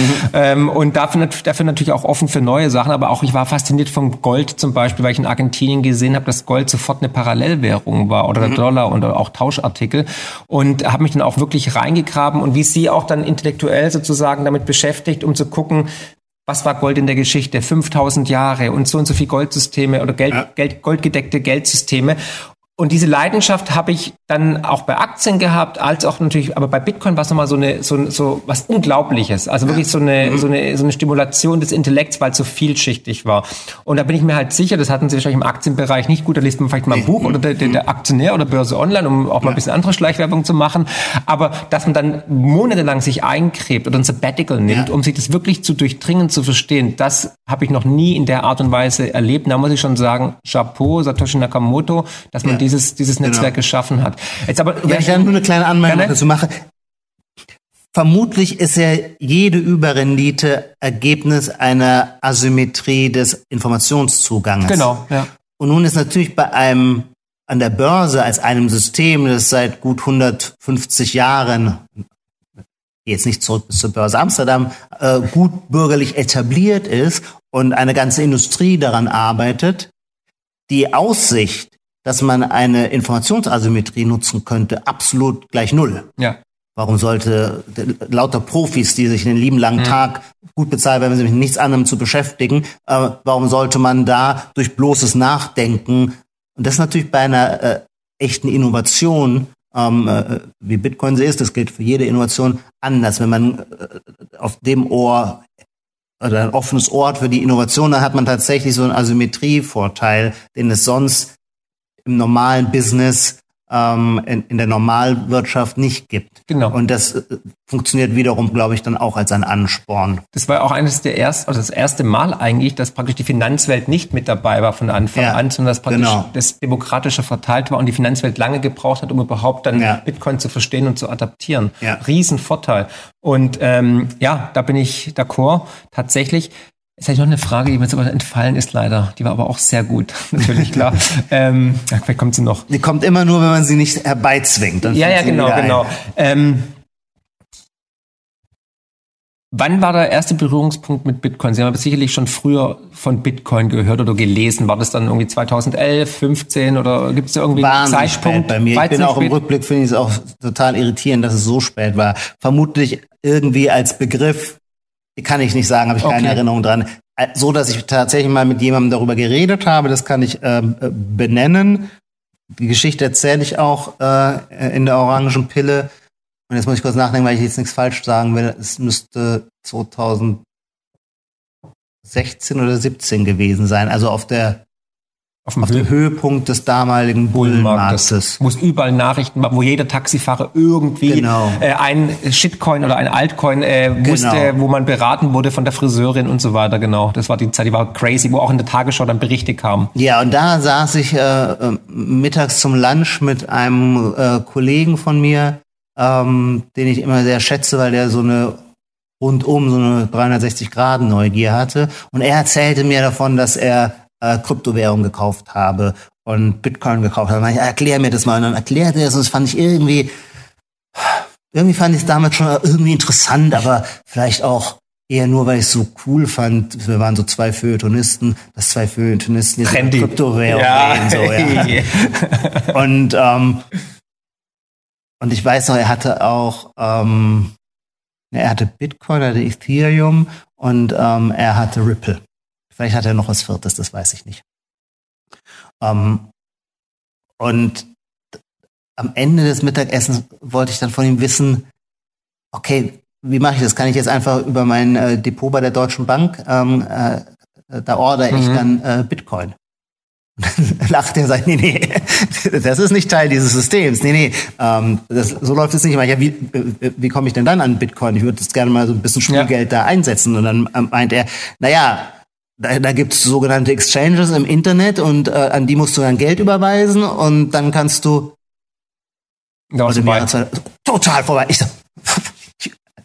[SPEAKER 3] Ähm, und dafür, dafür natürlich auch offen für neue Sachen. Aber auch ich war fasziniert vom Gold zum Beispiel, weil ich in Argentinien gesehen habe, dass Gold sofort eine Parallelwährung war oder der Dollar und auch Tauschartikel. Und habe mich dann auch wirklich reingegraben und wie sie auch dann intellektuell sozusagen damit beschäftigt, um zu gucken, was war Gold in der Geschichte? 5000 Jahre und so und so viel Goldsysteme oder Geld, Geld, goldgedeckte Geldsysteme. Und diese Leidenschaft habe ich dann auch bei Aktien gehabt, als auch natürlich, aber bei Bitcoin war es nochmal so eine, so, so was Unglaubliches. Also wirklich so eine, so eine, so eine Stimulation des Intellekts, weil es so vielschichtig war. Und da bin ich mir halt sicher, das hatten Sie wahrscheinlich im Aktienbereich nicht gut, da liest man vielleicht mal ein Buch oder der, der, der Aktionär oder Börse Online, um auch mal ein bisschen andere Schleichwerbung zu machen. Aber dass man dann monatelang sich eincrebt oder ein Sabbatical nimmt,
[SPEAKER 2] Ja.
[SPEAKER 3] um sich das wirklich zu durchdringen, zu verstehen, das habe ich noch nie in der Art und Weise erlebt. Da muss ich schon sagen, Chapeau, Satoshi Nakamoto, dass man
[SPEAKER 2] Ja.
[SPEAKER 3] Dieses, dieses Netzwerk geschaffen hat. Jetzt aber,
[SPEAKER 2] Wenn ich dann nur eine kleine Anmerkung dazu mache. Vermutlich ist ja jede Überrendite Ergebnis einer Asymmetrie des Informationszuganges.
[SPEAKER 3] genau, ja.
[SPEAKER 2] Und nun ist natürlich bei einem an der Börse als einem System, das seit gut 150 Jahren jetzt nicht zurück bis zur Börse Amsterdam, äh, gut bürgerlich etabliert ist und eine ganze Industrie daran arbeitet, die Aussicht, dass man eine Informationsasymmetrie nutzen könnte, absolut gleich null.
[SPEAKER 3] Ja.
[SPEAKER 2] Warum sollte lauter Profis, die sich den lieben langen Tag gut bezahlt werden, sich mit nichts anderem zu beschäftigen, äh, warum sollte man da durch bloßes Nachdenken, und das natürlich bei einer äh, echten Innovation, ähm, äh, wie Bitcoin sie ist, das gilt für jede Innovation anders. Wenn man äh, auf dem Ohr oder ein offenes Ort für die Innovation, dann hat man tatsächlich so einen Asymmetrievorteil, den es sonst im normalen Business, ähm, in, in der Normalwirtschaft nicht gibt.
[SPEAKER 3] Genau.
[SPEAKER 2] Und das äh, funktioniert wiederum, glaube ich, dann auch als ein Ansporn.
[SPEAKER 3] Das war auch eines der ersten, also das erste Mal eigentlich, dass praktisch die Finanzwelt nicht mit dabei war von Anfang
[SPEAKER 2] Ja,
[SPEAKER 3] an, sondern dass praktisch
[SPEAKER 2] genau.
[SPEAKER 3] das demokratischer verteilt war und die Finanzwelt lange gebraucht hat, um überhaupt dann
[SPEAKER 2] Ja.
[SPEAKER 3] Bitcoin zu verstehen und zu adaptieren.
[SPEAKER 2] Ja.
[SPEAKER 3] Riesenvorteil. Und ähm, ja, da bin ich d'accord. Tatsächlich. Jetzt ich noch eine Frage, die mir sogar entfallen ist leider. Die war aber auch sehr gut, natürlich klar. ähm, ja, vielleicht kommt sie noch.
[SPEAKER 2] Die kommt immer nur, wenn man sie nicht herbeizwingt. Dann
[SPEAKER 3] Ja, ja, genau, genau. Ähm, wann war der erste Berührungspunkt mit Bitcoin? Sie haben aber sicherlich schon früher von Bitcoin gehört oder gelesen. War das dann irgendwie 2011, 15 oder gibt es da irgendwie einen
[SPEAKER 2] Wahnsinnig
[SPEAKER 3] Zeitpunkt?
[SPEAKER 2] spät bei mir. Ich bin auch im
[SPEAKER 3] spät?
[SPEAKER 2] Rückblick, finde ich es auch total irritierend, dass es so spät war. Vermutlich irgendwie als Begriff, kann ich nicht sagen, habe ich keine
[SPEAKER 3] Okay.
[SPEAKER 2] Erinnerung dran. Äh, So, dass ich tatsächlich mal mit jemandem darüber geredet habe, das kann ich ähm, äh, benennen. Die Geschichte erzähle ich auch äh, in der orangen Pille. Und jetzt muss ich kurz nachdenken, weil ich jetzt nichts falsch sagen will. Es müsste 2016 oder 17 gewesen sein. Also auf der
[SPEAKER 3] auf dem
[SPEAKER 2] auf dem Höhepunkt des damaligen
[SPEAKER 3] Bullenmarktes, wo es überall Nachrichten war, wo jeder Taxifahrer irgendwie
[SPEAKER 2] Genau.
[SPEAKER 3] äh, ein Shitcoin oder ein Altcoin äh, wusste,
[SPEAKER 2] Genau.
[SPEAKER 3] wo man beraten wurde von der Friseurin und so weiter. Genau, das war die Zeit, die war crazy, wo auch in der Tagesschau dann Berichte kamen.
[SPEAKER 2] Ja, und da saß ich äh, mittags zum Lunch mit einem äh, Kollegen von mir, ähm, den ich immer sehr schätze, weil der so eine rundum so eine 360-Grad-Neugier hatte. Und er erzählte mir davon, dass er äh, Kryptowährung gekauft habe und Bitcoin gekauft habe. Ich, erklär mir das mal. Und dann erklärte er es und das fand ich irgendwie, irgendwie fand ich es damals schon irgendwie interessant, aber vielleicht auch eher nur, weil ich es so cool fand. Wir waren so zwei Feuilletonisten, dass zwei Feuilletonisten jetzt
[SPEAKER 3] Trendy.
[SPEAKER 2] Kryptowährung
[SPEAKER 3] Ja.
[SPEAKER 2] reden, so, ja. Und, ähm, und ich weiß noch, er hatte auch, ähm, er hatte Bitcoin, er hatte Ethereum und ähm, er hatte Ripple. Vielleicht hat er noch was Viertes, das weiß ich nicht. Ähm, und am Ende des Mittagessens wollte ich dann von ihm wissen, okay, wie mache ich das? Kann ich jetzt einfach über mein äh, Depot bei der Deutschen Bank, ähm, äh, da order ich
[SPEAKER 3] Mhm.
[SPEAKER 2] dann äh, Bitcoin. Lacht er und sagt, nee, nee, das ist nicht Teil dieses Systems. Nee, nee, ähm, das, so läuft es nicht. Ich meine, ja, wie, äh, wie komme ich denn dann an Bitcoin? Ich würde das gerne mal so ein bisschen Spielgeld da einsetzen. Und dann ähm, meint er, naja, da, da gibt es sogenannte Exchanges im Internet und äh, an die musst du dann Geld überweisen und dann kannst du
[SPEAKER 3] Da
[SPEAKER 2] also
[SPEAKER 3] vorbei.
[SPEAKER 2] hat's halt total vorbei. Ich so,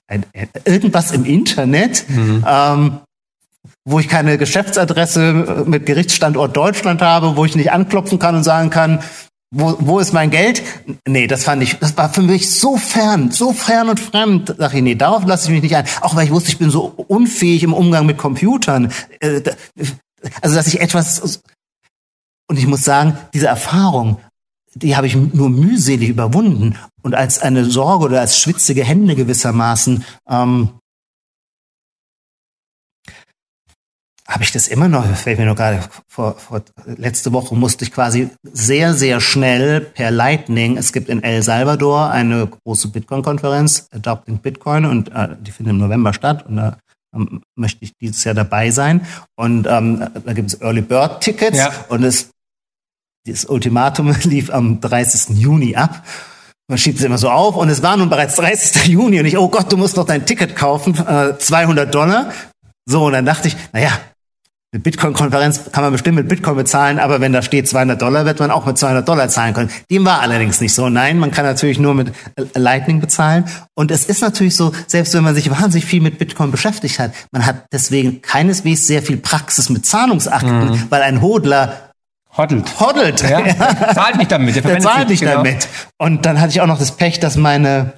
[SPEAKER 2] irgendwas im Internet, ähm, wo ich keine Geschäftsadresse mit Gerichtsstandort Deutschland habe, wo ich nicht anklopfen kann und sagen kann, wo, wo ist mein Geld? Nee, das fand ich, das war für mich so fern, so fern und fremd. Sag ich, nee, darauf lasse ich mich nicht ein. Auch weil ich wusste, ich bin so unfähig im Umgang mit Computern. Äh, Also, dass ich etwas, und ich muss sagen, diese Erfahrung, die habe ich nur mühselig überwunden und als eine Sorge oder als schwitzige Hände gewissermaßen ähm, habe ich das immer noch, fällt mir noch gerade vor, vor letzte Woche musste ich quasi sehr, sehr schnell per Lightning, es gibt in El Salvador eine große Bitcoin-Konferenz, Adopting Bitcoin, und äh, die findet im November statt und da ähm, möchte ich dieses Jahr dabei sein. Und ähm, da gibt es Early Bird Tickets
[SPEAKER 3] Ja.
[SPEAKER 2] und es das Ultimatum lief am 30. Juni ab. Man schiebt es immer so auf und es war nun bereits 30. Juni und ich, oh Gott, du musst noch dein Ticket kaufen, äh, 200 Dollar. So, und dann dachte ich, naja, eine Bitcoin-Konferenz kann man bestimmt mit Bitcoin bezahlen, aber wenn da steht 200 Dollar, wird man auch mit 200 Dollar zahlen können. Dem war allerdings nicht so. Nein, man kann natürlich nur mit Lightning bezahlen. Und es ist natürlich so, selbst wenn man sich wahnsinnig viel mit Bitcoin beschäftigt hat, man hat deswegen keineswegs sehr viel Praxis mit Zahlungsakten, weil ein Hodler
[SPEAKER 3] Hoddelt.
[SPEAKER 2] hoddelt.
[SPEAKER 3] Ja, der zahlt nicht damit. Der,
[SPEAKER 2] Der zahlt nicht
[SPEAKER 3] genau.
[SPEAKER 2] damit. Und dann hatte ich auch noch das Pech, dass meine,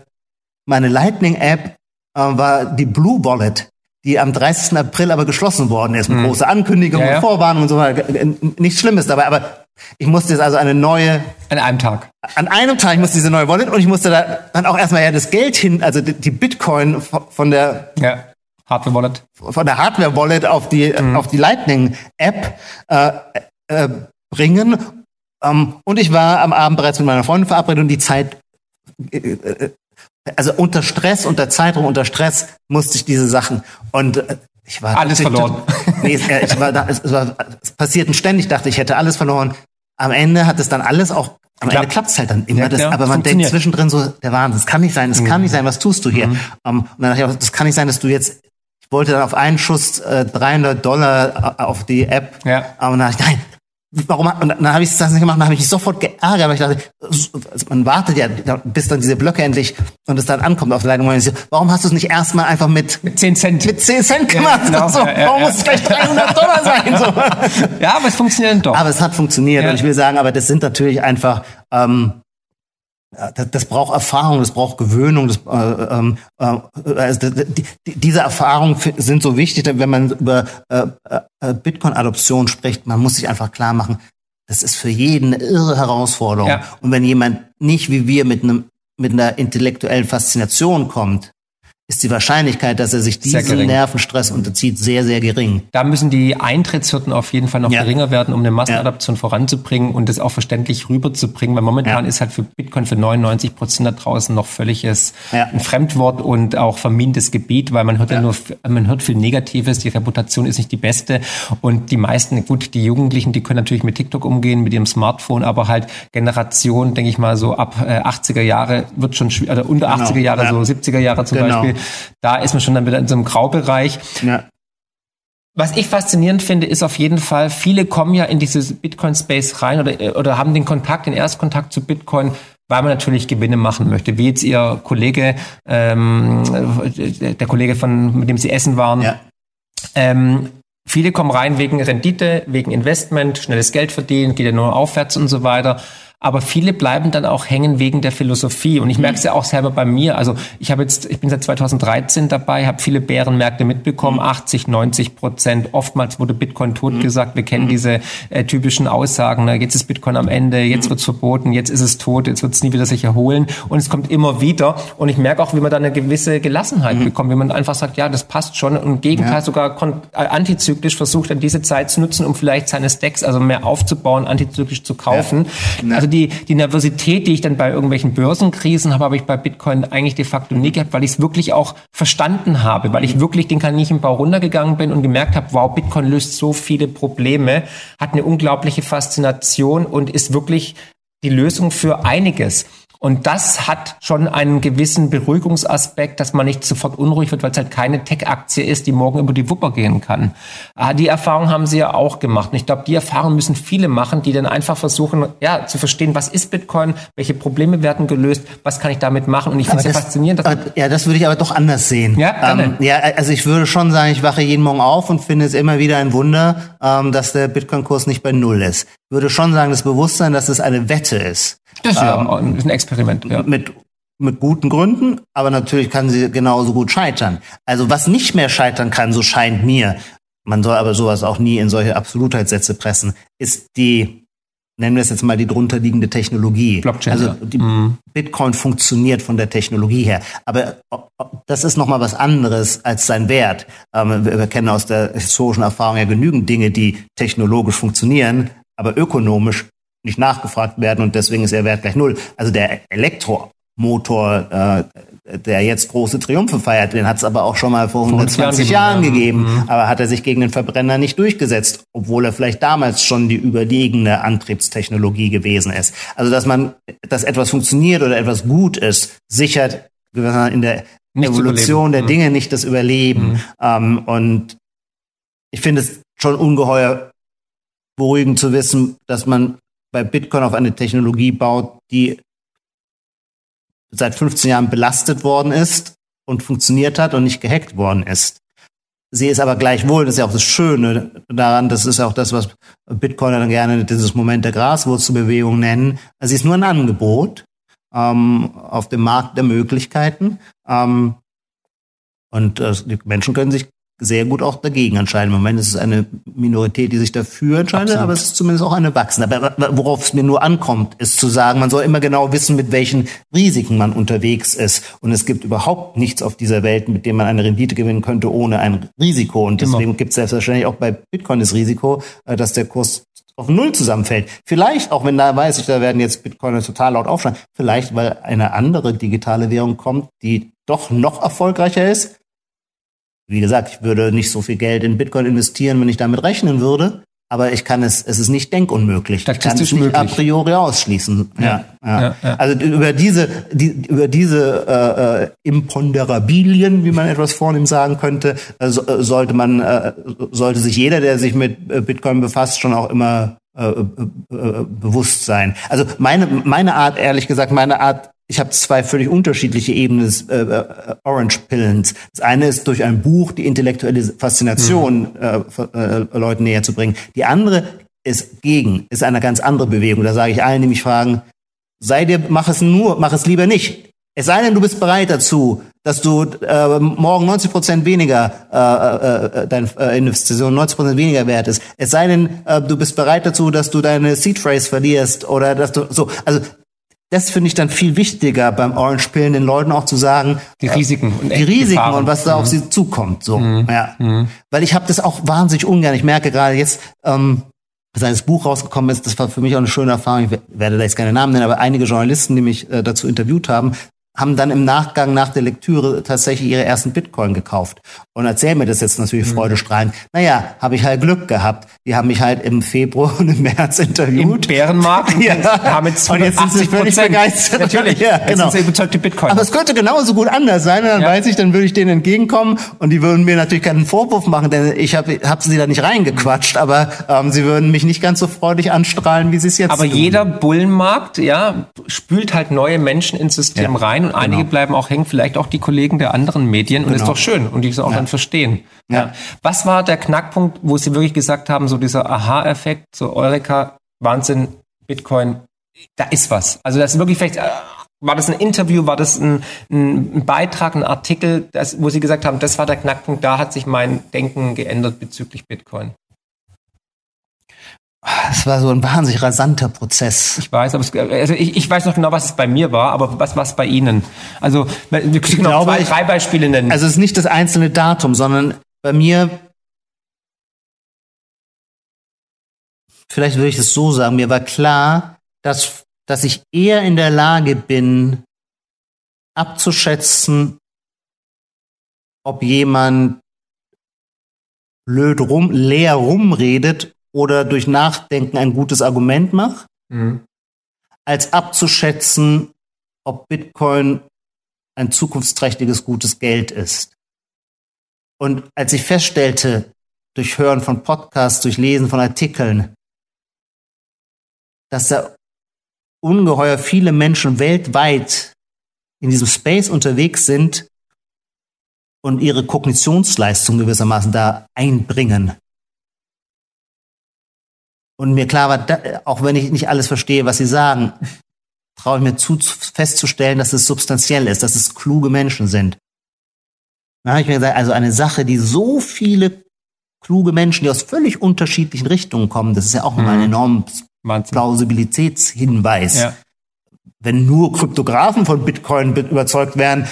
[SPEAKER 2] meine Lightning-App äh, war die Blue Wallet, die am 30. April aber geschlossen worden ist. Mit großer Ankündigung
[SPEAKER 3] Mhm. Ja, ja.
[SPEAKER 2] und Vorwarnung und so weiter. Nichts Schlimmes dabei, aber ich musste jetzt also eine neue,
[SPEAKER 3] An einem Tag.
[SPEAKER 2] an einem Tag, ich musste diese neue Wallet und ich musste da dann auch erstmal ja das Geld hin, also die Bitcoin von der
[SPEAKER 3] Ja. Hardware Wallet.
[SPEAKER 2] von der Hardware-Wallet auf die, auf die Lightning-App äh, äh, bringen. Ähm, und ich war am Abend bereits mit meiner Freundin verabredet und die Zeit, äh, äh, also unter Stress, unter Zeitdruck, unter Stress musste ich diese Sachen. Und äh, ich war
[SPEAKER 3] Alles verloren.
[SPEAKER 2] Nee, es, äh, ich war da, es, es, war, es passierten ständig, ich dachte, ich hätte alles verloren. Am Ende hat es dann alles auch, am
[SPEAKER 3] Klappt.
[SPEAKER 2] Ende klappt es halt dann immer.
[SPEAKER 3] Ja,
[SPEAKER 2] das,
[SPEAKER 3] ja,
[SPEAKER 2] aber man denkt zwischendrin so, der Wahnsinn, das kann nicht sein, das kann nicht sein, was tust du hier? Ähm, und dann dachte ich auch, das kann nicht sein, dass du jetzt, ich wollte dann auf einen Schuss äh, 300 Dollar äh, auf die App,
[SPEAKER 3] Ja.
[SPEAKER 2] aber dann dachte ich, nein, warum, und dann habe ich das nicht gemacht, dann habe ich mich sofort geärgert, weil ich dachte, also man wartet ja, bis dann diese Blöcke endlich und es dann ankommt auf der Leitung. Und so, warum hast du es nicht erstmal einfach mit,
[SPEAKER 3] Mit 10 Cent.
[SPEAKER 2] mit 10 Cent gemacht?
[SPEAKER 3] genau.
[SPEAKER 2] so,
[SPEAKER 3] Ja, ja,
[SPEAKER 2] warum
[SPEAKER 3] ja.
[SPEAKER 2] muss es gleich 300 Dollar sein? So.
[SPEAKER 3] ja, aber es funktioniert doch.
[SPEAKER 2] Aber es hat funktioniert
[SPEAKER 3] Ja.
[SPEAKER 2] und ich will sagen, aber das sind natürlich einfach, ähm, ja, das, das braucht Erfahrung, das braucht Gewöhnung. Das, äh, ähm, äh, also die, die, diese Erfahrungen sind so wichtig, wenn man über äh, äh, Bitcoin-Adoption spricht, man muss sich einfach klar machen, das ist für jeden eine irre Herausforderung.
[SPEAKER 3] Ja.
[SPEAKER 2] Und wenn jemand nicht wie wir mit einem mit einer intellektuellen Faszination kommt, ist die Wahrscheinlichkeit, dass er sich diesem. Nervenstress unterzieht, sehr, sehr gering.
[SPEAKER 3] Da müssen die Eintrittshürden auf jeden Fall noch
[SPEAKER 2] Ja.
[SPEAKER 3] geringer werden, um eine Massenadaption voranzubringen und das auch verständlich rüberzubringen, weil momentan
[SPEAKER 2] Ja.
[SPEAKER 3] ist halt für Bitcoin für 99 Prozent da draußen noch völliges
[SPEAKER 2] Ja.
[SPEAKER 3] ein Fremdwort und auch vermintes Gebiet, weil man hört ja, nur, man hört viel Negatives, die Reputation ist nicht die beste und die meisten, gut, die Jugendlichen, die können natürlich mit TikTok umgehen, mit ihrem Smartphone, aber halt Generation, denke ich mal, so ab äh, 80er Jahre wird schon oder unter
[SPEAKER 2] Genau,
[SPEAKER 3] 80er Jahre,
[SPEAKER 2] ja.
[SPEAKER 3] so 70er Jahre zum
[SPEAKER 2] Genau.
[SPEAKER 3] Beispiel, da ist man schon dann wieder in so einem Graubereich.
[SPEAKER 2] Ja.
[SPEAKER 3] Was ich faszinierend finde, ist auf jeden Fall, viele kommen ja in dieses Bitcoin-Space rein oder, oder haben den Kontakt, den Erstkontakt zu Bitcoin, weil man natürlich Gewinne machen möchte. Wie jetzt Ihr Kollege, ähm, der Kollege von, mit dem Sie essen waren.
[SPEAKER 2] Ja.
[SPEAKER 3] Ähm, Viele kommen rein wegen Rendite, wegen Investment, schnelles Geld verdienen, geht ja nur aufwärts und so weiter aber viele bleiben dann auch hängen wegen der Philosophie. Und ich merke es ja auch selber bei mir. Also ich habe jetzt, ich bin seit 2013 dabei, habe viele Bärenmärkte mitbekommen, 80, mhm. 90 Prozent. Oftmals wurde Bitcoin totgesagt. Wir kennen mhm. diese äh, typischen Aussagen. Ne? Jetzt ist Bitcoin am Ende, jetzt mhm. wird's verboten, jetzt ist es tot, jetzt wird's nie wieder sich erholen. Und es kommt immer wieder. Und ich merke auch, wie man da eine gewisse Gelassenheit bekommt, wie man einfach sagt, ja, das passt schon. Und im Gegenteil ja. sogar äh, antizyklisch versucht, dann diese Zeit zu nutzen, um vielleicht seine Stacks also mehr aufzubauen, antizyklisch zu kaufen. Ja. Also also die, die Nervosität, die ich dann bei irgendwelchen Börsenkrisen habe, habe ich bei Bitcoin eigentlich de facto nie gehabt, weil ich es wirklich auch verstanden habe, weil ich wirklich den Kaninchenbau runtergegangen bin und gemerkt habe, wow, Bitcoin löst so viele Probleme, hat eine unglaubliche Faszination und ist wirklich die Lösung für einiges. Und das hat schon einen gewissen Beruhigungsaspekt, dass man nicht sofort unruhig wird, weil es halt keine Tech-Aktie ist, die morgen über die Wupper gehen kann. Ah, die Erfahrung haben sie ja auch gemacht. Und ich glaube, die Erfahrung müssen viele machen, die dann einfach versuchen, ja, zu verstehen, was ist Bitcoin, welche Probleme werden gelöst, was kann ich damit machen. Und ich finde es ja faszinierend.
[SPEAKER 2] Aber, ja, das würde ich aber doch anders sehen. Ja. Ähm, ja, also ich würde schon sagen, ich wache jeden Morgen auf und finde es immer wieder ein Wunder, ähm, dass der Bitcoin-Kurs nicht bei Null ist. Ich würde schon sagen, das Bewusstsein, dass es eine Wette ist.
[SPEAKER 3] Das ist ja ähm, ein Experiment. Ja.
[SPEAKER 2] Mit, mit guten Gründen, aber natürlich kann sie genauso gut scheitern. Also was nicht mehr scheitern kann, so scheint mir, man soll aber sowas auch nie in solche Absolutheitssätze pressen, ist die, nennen wir es jetzt mal die drunterliegende Technologie.
[SPEAKER 3] Blockchain.
[SPEAKER 2] Also die mhm. Bitcoin funktioniert von der Technologie her. Aber das ist nochmal was anderes als sein Wert. Ähm, wir, wir kennen aus der historischen Erfahrung ja genügend Dinge, die technologisch funktionieren, aber ökonomisch nicht nachgefragt werden und deswegen ist er Wert gleich null. Also der Elektromotor, äh, der jetzt große Triumphe feiert, den hat es aber auch schon mal vor 120 Jahren gegeben, mhm. aber hat er sich gegen den Verbrenner nicht durchgesetzt, obwohl er vielleicht damals schon die überlegene Antriebstechnologie gewesen ist. Also dass man, dass etwas funktioniert oder etwas gut ist, sichert in der nicht Evolution der. Dinge nicht das Überleben. Mhm. Ähm, und ich finde es schon ungeheuer beruhigend zu wissen, dass man bei Bitcoin auf eine Technologie baut, die seit 15 Jahren belastet worden ist und funktioniert hat und nicht gehackt worden ist. Sie ist aber gleichwohl, das ist ja auch das Schöne daran, das ist auch das, was Bitcoiner dann gerne dieses Moment der Graswurzelbewegung nennen. Also sie ist nur ein Angebot ähm, auf dem Markt der Möglichkeiten. Ähm, und äh, die Menschen können sich sehr gut auch dagegen entscheiden. Im Moment ist es eine Minorität, die sich dafür entscheidet, Absolut. aber es ist zumindest auch eine wachsende. Aber worauf es mir nur ankommt, ist zu sagen, man soll immer genau wissen, mit welchen Risiken man unterwegs ist. Und es gibt überhaupt nichts auf dieser Welt, mit dem man eine Rendite gewinnen könnte, ohne ein Risiko. Und deswegen gibt es selbstverständlich auch bei Bitcoin das Risiko, äh, dass der Kurs auf Null zusammenfällt. Vielleicht, auch wenn da weiß ich, da werden jetzt Bitcoin total laut aufschlagen, vielleicht, weil eine andere digitale Währung kommt, die doch noch erfolgreicher ist, wie gesagt, ich würde nicht so viel Geld in Bitcoin investieren, wenn ich damit rechnen würde. Aber ich kann es, es ist nicht denkunmöglich. Ich kann es nicht möglich. a priori ausschließen. Ja, ja, ja. ja, Also über diese, die, über diese äh, äh, Imponderabilien, wie man etwas vornehm sagen könnte, äh, äh, sollte man, äh, sollte sich jeder, der sich mit äh, Bitcoin befasst, schon auch immer äh, äh, bewusst sein. Also meine, meine Art, ehrlich gesagt, meine Art ich habe zwei völlig unterschiedliche Ebenen des äh, äh, Orange Pillens. Das eine ist durch ein Buch die intellektuelle Faszination mhm. äh, äh, Leuten näher zu bringen. Die andere ist gegen, ist eine ganz andere Bewegung. Da sage ich allen, die mich fragen, sei dir, mach es nur, mach es lieber nicht. Es sei denn, du bist bereit dazu, dass du äh, morgen 90 Prozent weniger äh, äh, äh deine äh, Investition 90 Prozent weniger wert ist. Es sei denn, äh, du bist bereit dazu, dass du deine Seed Phrase verlierst oder dass du so. Also das finde ich dann viel wichtiger beim Orange Pillen, den Leuten auch zu sagen,
[SPEAKER 3] die Risiken
[SPEAKER 2] und die Risiken Gefahren. und was da mhm. auf sie zukommt. So, mhm. ja, mhm. weil ich habe das auch wahnsinnig ungern. Ich merke gerade jetzt, ähm, das Buch rausgekommen ist, das war für mich auch eine schöne Erfahrung. Ich werde da jetzt keine Namen nennen, aber einige Journalisten, die mich äh, dazu interviewt haben, haben dann im Nachgang nach der Lektüre tatsächlich ihre ersten Bitcoin gekauft und erzählen mir das jetzt natürlich mhm. freudestrahlend. Naja, habe ich halt Glück gehabt. Die haben mich halt im Februar und im März interviewt.
[SPEAKER 3] Im Bärenmarkt.
[SPEAKER 2] ja. Jetzt und jetzt sind sie völlig begeistert.
[SPEAKER 3] Natürlich, ja, genau. Jetzt sind sie überzeugte Bitcoin.
[SPEAKER 2] Aber es könnte genauso gut anders sein. Und dann ja. weiß ich, dann würde ich denen entgegenkommen und die würden mir natürlich keinen Vorwurf machen, denn ich habe hab sie da nicht reingequatscht, aber ähm, sie würden mich nicht ganz so freudig anstrahlen, wie sie es jetzt
[SPEAKER 3] Aber tun. jeder Bullenmarkt, ja, spült halt neue Menschen ins System ja. rein und einige
[SPEAKER 2] Genau.
[SPEAKER 3] bleiben auch hängen, vielleicht auch die Kollegen der anderen Medien und das ist
[SPEAKER 2] Genau.
[SPEAKER 3] doch schön und die es auch dann verstehen.
[SPEAKER 2] Ja.
[SPEAKER 3] Was war der Knackpunkt, wo Sie wirklich gesagt haben, so dieser Aha-Effekt, so Eureka, Wahnsinn, Bitcoin, da ist was. Also das ist wirklich vielleicht, äh, war das ein Interview, war das ein, ein, ein Beitrag, ein Artikel, das, wo Sie gesagt haben, das war der Knackpunkt, da hat sich mein Denken geändert bezüglich Bitcoin.
[SPEAKER 2] Es war so ein wahnsinnig rasanter Prozess.
[SPEAKER 3] Ich weiß, aber es, also ich, ich weiß noch genau, was es bei mir war, aber was war es bei Ihnen? Also wir können noch
[SPEAKER 2] glaube,
[SPEAKER 3] zwei,
[SPEAKER 2] ich-
[SPEAKER 3] drei Beispiele nennen.
[SPEAKER 2] Also es ist nicht das einzelne Datum, sondern bei mir, vielleicht würde ich es so sagen, mir war klar, dass, dass ich eher in der Lage bin, abzuschätzen, ob jemand blöd rum, leer rumredet oder durch Nachdenken ein gutes Argument macht,
[SPEAKER 3] Mhm.
[SPEAKER 2] als abzuschätzen, ob Bitcoin ein zukunftsträchtiges, gutes Geld ist. Und als ich feststellte, durch Hören von Podcasts, durch Lesen von Artikeln, dass da ungeheuer viele Menschen weltweit in diesem Space unterwegs sind und ihre Kognitionsleistung gewissermaßen da einbringen. Und mir klar war, da, auch wenn ich nicht alles verstehe, was sie sagen, traue ich mir zu, festzustellen, dass es substanziell ist, dass es kluge Menschen sind. Dann habe ich mir gesagt, also eine Sache, die so viele kluge Menschen, die aus völlig unterschiedlichen Richtungen kommen, das ist ja auch nochmal ein enormer. Plausibilitätshinweis.
[SPEAKER 3] Ja.
[SPEAKER 2] Wenn nur Kryptografen von Bitcoin be- überzeugt wären,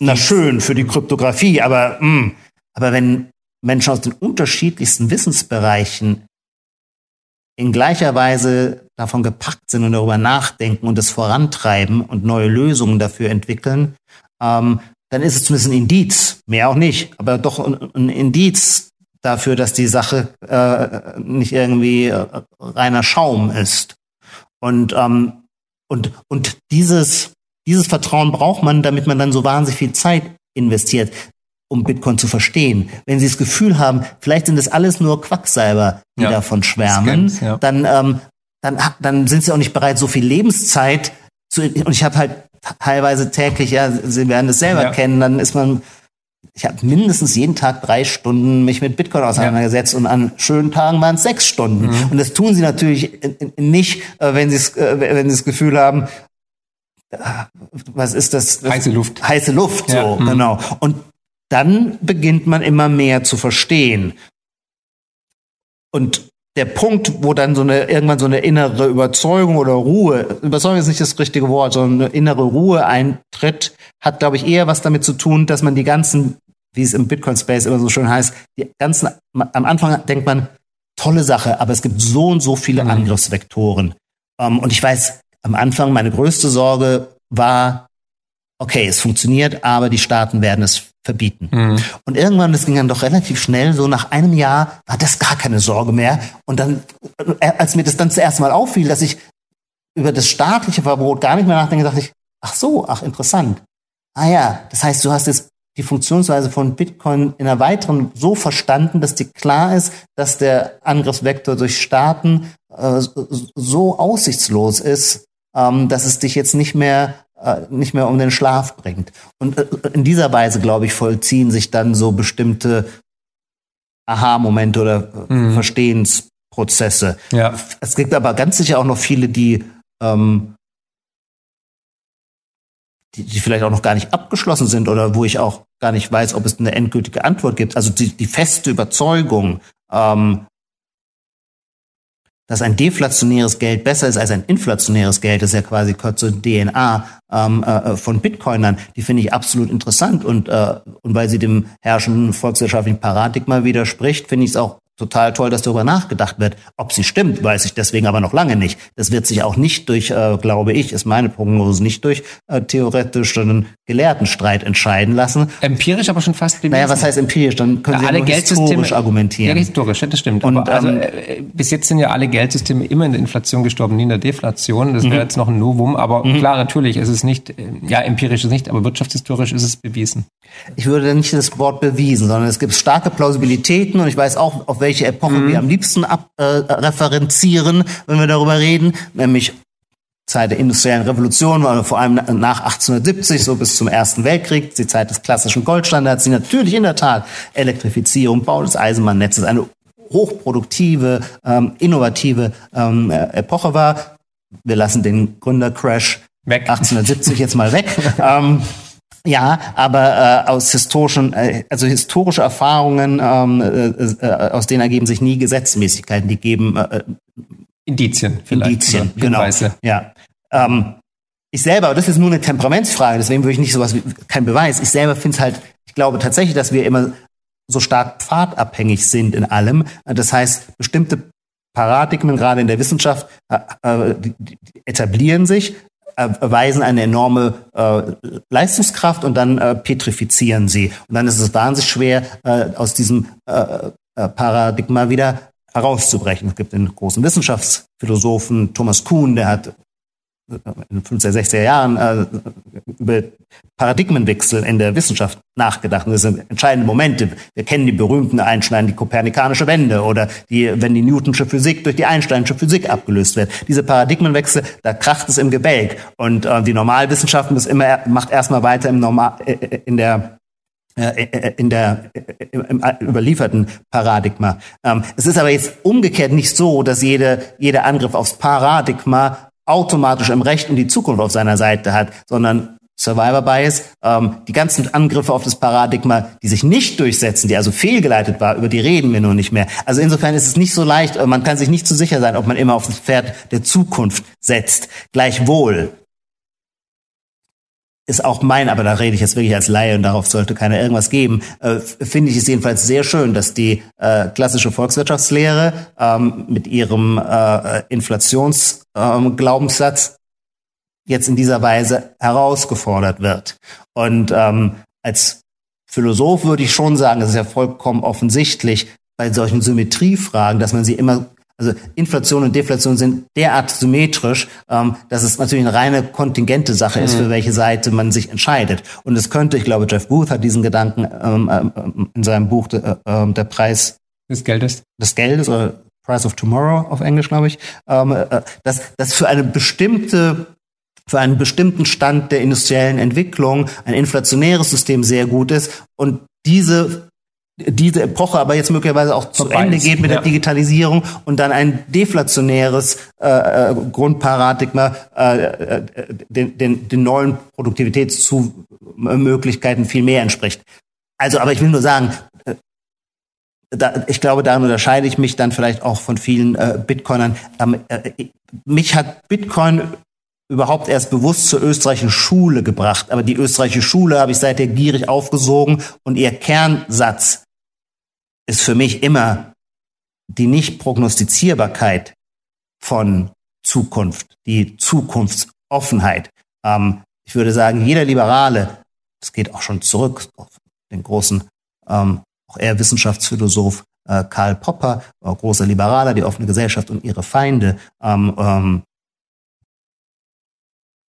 [SPEAKER 2] na schön für die Kryptographie, aber, mh, aber wenn Menschen aus den unterschiedlichsten Wissensbereichen in gleicher Weise davon gepackt sind und darüber nachdenken und es vorantreiben und neue Lösungen dafür entwickeln, ähm, dann ist es zumindest ein Indiz, mehr auch nicht, aber doch ein, Indiz dafür, dass die Sache äh, nicht irgendwie äh, reiner Schaum ist. Und, ähm, und, und dieses, dieses Vertrauen braucht man, damit man dann so wahnsinnig viel Zeit investiert, um Bitcoin zu verstehen. Wenn Sie das Gefühl haben, vielleicht sind das alles nur Quacksalber, die
[SPEAKER 3] Ja.
[SPEAKER 2] davon schwärmen,
[SPEAKER 3] Scams, ja.
[SPEAKER 2] dann, ähm, dann, dann sind Sie auch nicht bereit, so viel Lebenszeit zu, und ich habe halt teilweise täglich, ja, Sie werden das selber
[SPEAKER 3] Ja.
[SPEAKER 2] kennen, dann ist man, ich habe mindestens jeden Tag drei Stunden mich mit Bitcoin auseinandergesetzt und an schönen Tagen waren es sechs Stunden.
[SPEAKER 3] Mhm.
[SPEAKER 2] Und das tun sie natürlich nicht, äh, wenn sie es, äh, wenn sie das Gefühl haben, äh, was ist das?
[SPEAKER 3] Heiße Luft.
[SPEAKER 2] Heiße Luft, so,
[SPEAKER 3] mhm.
[SPEAKER 2] genau. Und dann beginnt man immer mehr zu verstehen. Und der Punkt, wo dann so eine, irgendwann so eine innere Überzeugung oder Ruhe, Überzeugung ist nicht das richtige Wort, sondern eine innere Ruhe eintritt, hat, glaube ich, eher was damit zu tun, dass man die ganzen, wie es im Bitcoin-Space immer so schön heißt, die ganzen, am Anfang denkt man, tolle Sache, aber es gibt so und so viele Angriffsvektoren. Ähm, und ich weiß, am Anfang meine größte Sorge war, okay, es funktioniert, aber die Staaten werden es verbieten. Und irgendwann, das ging dann doch relativ schnell, so nach einem Jahr war das gar keine Sorge mehr. Und dann, äh, als mir das dann zuerst mal auffiel, dass ich über das staatliche Verbot gar nicht mehr nachdenke, dachte ich, ach so, ach interessant. Ah ja, das heißt, du hast jetzt die Funktionsweise von Bitcoin in einer weiteren so verstanden, dass dir klar ist, dass der Angriffsvektor durch Staaten äh, so aussichtslos ist, ähm, dass es dich jetzt nicht mehr nicht mehr um den Schlaf bringt. Und äh, in dieser Weise, glaube ich, vollziehen sich dann so bestimmte Aha-Momente oder äh, Verstehensprozesse.
[SPEAKER 3] Ja.
[SPEAKER 2] Es gibt aber ganz sicher auch noch viele, die, ähm, die, die vielleicht auch noch gar nicht abgeschlossen sind oder wo ich auch gar nicht weiß, ob es eine endgültige Antwort gibt. Also die, die feste Überzeugung, ähm, dass ein deflationäres Geld besser ist als ein inflationäres Geld, das ist ja quasi kurz so DNA ähm, äh, von Bitcoinern, die finde ich absolut interessant und, äh, und weil sie dem herrschenden volkswirtschaftlichen Paradigma widerspricht, finde ich es auch total toll, dass darüber nachgedacht wird. Ob sie stimmt, weiß ich deswegen aber noch lange nicht. Das wird sich auch nicht durch, äh, glaube ich, ist meine Prognose, nicht durch äh, theoretischen Gelehrtenstreit entscheiden lassen.
[SPEAKER 3] Empirisch aber schon fast bewiesen.
[SPEAKER 2] Naja, was heißt empirisch? Dann können Sie ja
[SPEAKER 3] alle
[SPEAKER 2] nur
[SPEAKER 3] Geldsysteme
[SPEAKER 2] historisch argumentieren.
[SPEAKER 3] Ja, historisch, ja, das stimmt.
[SPEAKER 2] Und,
[SPEAKER 3] aber also,
[SPEAKER 2] ähm,
[SPEAKER 3] äh, bis jetzt sind ja alle Geldsysteme immer in der Inflation gestorben, nie in der Deflation. Das
[SPEAKER 2] Mhm.
[SPEAKER 3] wäre jetzt noch ein Novum. Aber klar, natürlich ist es nicht, äh, ja, empirisch ist es nicht, aber wirtschaftshistorisch ist es bewiesen.
[SPEAKER 2] Ich würde nicht das Wort bewiesen, sondern es gibt starke Plausibilitäten und ich weiß auch, auf welche Epoche wir am liebsten ab, äh, referenzieren, wenn wir darüber reden, nämlich Zeit der industriellen Revolution, vor allem nach 1870, so bis zum Ersten Weltkrieg, die Zeit des klassischen Goldstandards, die natürlich in der Tat Elektrifizierung, Bau des Eisenbahnnetzes, eine hochproduktive, ähm, innovative ähm, äh, Epoche war. Wir lassen den Gründercrash weg. 1870 jetzt mal weg. ähm, ja, aber äh, aus historischen, äh, also historische Erfahrungen, ähm, äh, äh, aus denen ergeben sich nie Gesetzmäßigkeiten, die geben äh,
[SPEAKER 3] Indizien vielleicht.
[SPEAKER 2] Indizien, genau. Ja. Ähm, ich selber, das ist nur eine Temperamentsfrage, deswegen würde ich nicht sowas wie kein Beweis. Ich selber finde es halt, ich glaube tatsächlich, dass wir immer so stark pfadabhängig sind in allem. Das heißt, bestimmte Paradigmen, gerade in der Wissenschaft, äh, äh etablieren sich, erweisen eine enorme äh, Leistungskraft und dann äh, petrifizieren sie. Und dann ist es wahnsinnig schwer, äh, aus diesem äh, äh Paradigma wieder herauszubrechen. Es gibt den großen Wissenschaftsphilosophen Thomas Kuhn, der hat in den 50er, 60er Jahren äh, über Paradigmenwechsel in der Wissenschaft nachgedacht. Und das sind entscheidende Momente. Wir kennen die berühmten Einstein, die kopernikanische Wende oder die, wenn die Newtonsche Physik durch die Einsteinsche Physik abgelöst wird. Diese Paradigmenwechsel, da kracht es im Gebälk. Und äh, die Normalwissenschaft muss immer, macht erstmal weiter im Normal, äh, äh in der äh, in der im überlieferten Paradigma. Ähm, es ist aber jetzt umgekehrt nicht so, dass jede, jeder Angriff aufs Paradigma automatisch im Recht und die Zukunft auf seiner Seite hat, sondern Survivor Bias, ähm, die ganzen Angriffe auf das Paradigma, die sich nicht durchsetzen, die also fehlgeleitet war, über die reden wir nur nicht mehr. Also insofern ist es nicht so leicht, äh, man kann sich nicht so sicher sein, ob man immer auf das Pferd der Zukunft setzt. Gleichwohl ist auch mein, aber da rede ich jetzt wirklich als Laie und darauf sollte keiner irgendwas geben, äh, finde ich es jedenfalls sehr schön, dass die äh, klassische Volkswirtschaftslehre ähm, mit ihrem äh, Inflationsglaubenssatz ähm, jetzt in dieser Weise herausgefordert wird. Und ähm, als Philosoph würde ich schon sagen, es ist ja vollkommen offensichtlich bei solchen Symmetriefragen, dass man sie immer also Inflation und Deflation sind derart symmetrisch, ähm, dass es natürlich eine reine kontingente Sache mhm. ist, für welche Seite man sich entscheidet. Und es könnte, ich glaube, Jeff Booth hat diesen Gedanken ähm, ähm, in seinem Buch äh, äh, Der Preis
[SPEAKER 3] des Geldes.
[SPEAKER 2] Des Geldes oder Price of Tomorrow auf Englisch, glaube ich, ähm, äh, dass, dass für eine bestimmte für einen bestimmten Stand der industriellen Entwicklung ein inflationäres System sehr gut ist und diese diese Epoche aber jetzt möglicherweise auch zu Ende geht mit ja. der Digitalisierung und dann ein deflationäres äh, äh, Grundparadigma äh, äh, den, den, den neuen Produktivitätsmöglichkeiten viel mehr entspricht. Also, aber ich will nur sagen, äh, da, ich glaube, daran unterscheide ich mich dann vielleicht auch von vielen äh, Bitcoinern. Ähm, äh, mich hat Bitcoin überhaupt erst bewusst zur österreichischen Schule gebracht. Aber die österreichische Schule habe ich seither gierig aufgesogen und ihr Kernsatz ist für mich immer die Nicht-Prognostizierbarkeit von Zukunft, die Zukunftsoffenheit. Ähm, ich würde sagen, jeder Liberale, das geht auch schon zurück auf den großen, ähm, auch eher Wissenschaftsphilosoph äh, Karl Popper, großer Liberaler, die offene Gesellschaft und ihre Feinde, ähm, ähm,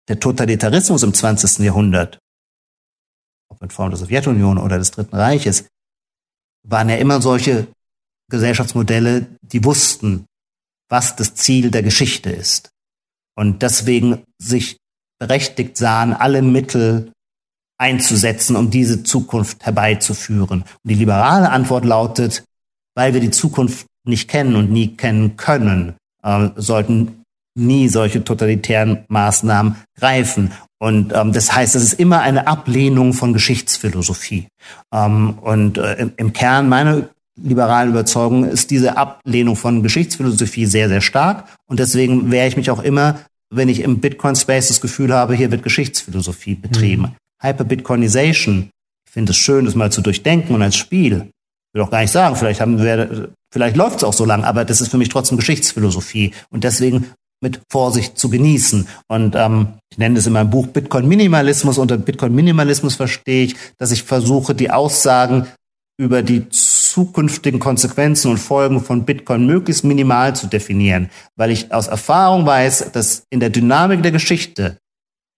[SPEAKER 2] der Totalitarismus im 20. Jahrhundert, ob in Form der Sowjetunion oder des Dritten Reiches, waren ja immer solche Gesellschaftsmodelle, die wussten, was das Ziel der Geschichte ist. Und deswegen sich berechtigt sahen, alle Mittel einzusetzen, um diese Zukunft herbeizuführen. Und die liberale Antwort lautet, weil wir die Zukunft nicht kennen und nie kennen können, äh, sollten nie solche totalitären Maßnahmen greifen. Und ähm, das heißt, es ist immer eine Ablehnung von Geschichtsphilosophie. Ähm, und äh, im, im Kern meiner liberalen Überzeugung ist diese Ablehnung von Geschichtsphilosophie sehr, sehr stark. Und deswegen wehre ich mich auch immer, wenn ich im Bitcoin-Space das Gefühl habe, hier wird Geschichtsphilosophie betrieben. Mhm. Hyper-Bitcoinization, ich finde es schön, das mal zu durchdenken und als Spiel. Ich will auch gar nicht sagen, vielleicht haben wir, vielleicht läuft es auch so lang, aber das ist für mich trotzdem Geschichtsphilosophie. Und deswegen mit Vorsicht zu genießen. Und ähm, ich nenne das in meinem Buch Bitcoin-Minimalismus. Unter Bitcoin-Minimalismus verstehe ich, dass ich versuche, die Aussagen über die zukünftigen Konsequenzen und Folgen von Bitcoin möglichst minimal zu definieren, weil ich aus Erfahrung weiß, dass in der Dynamik der Geschichte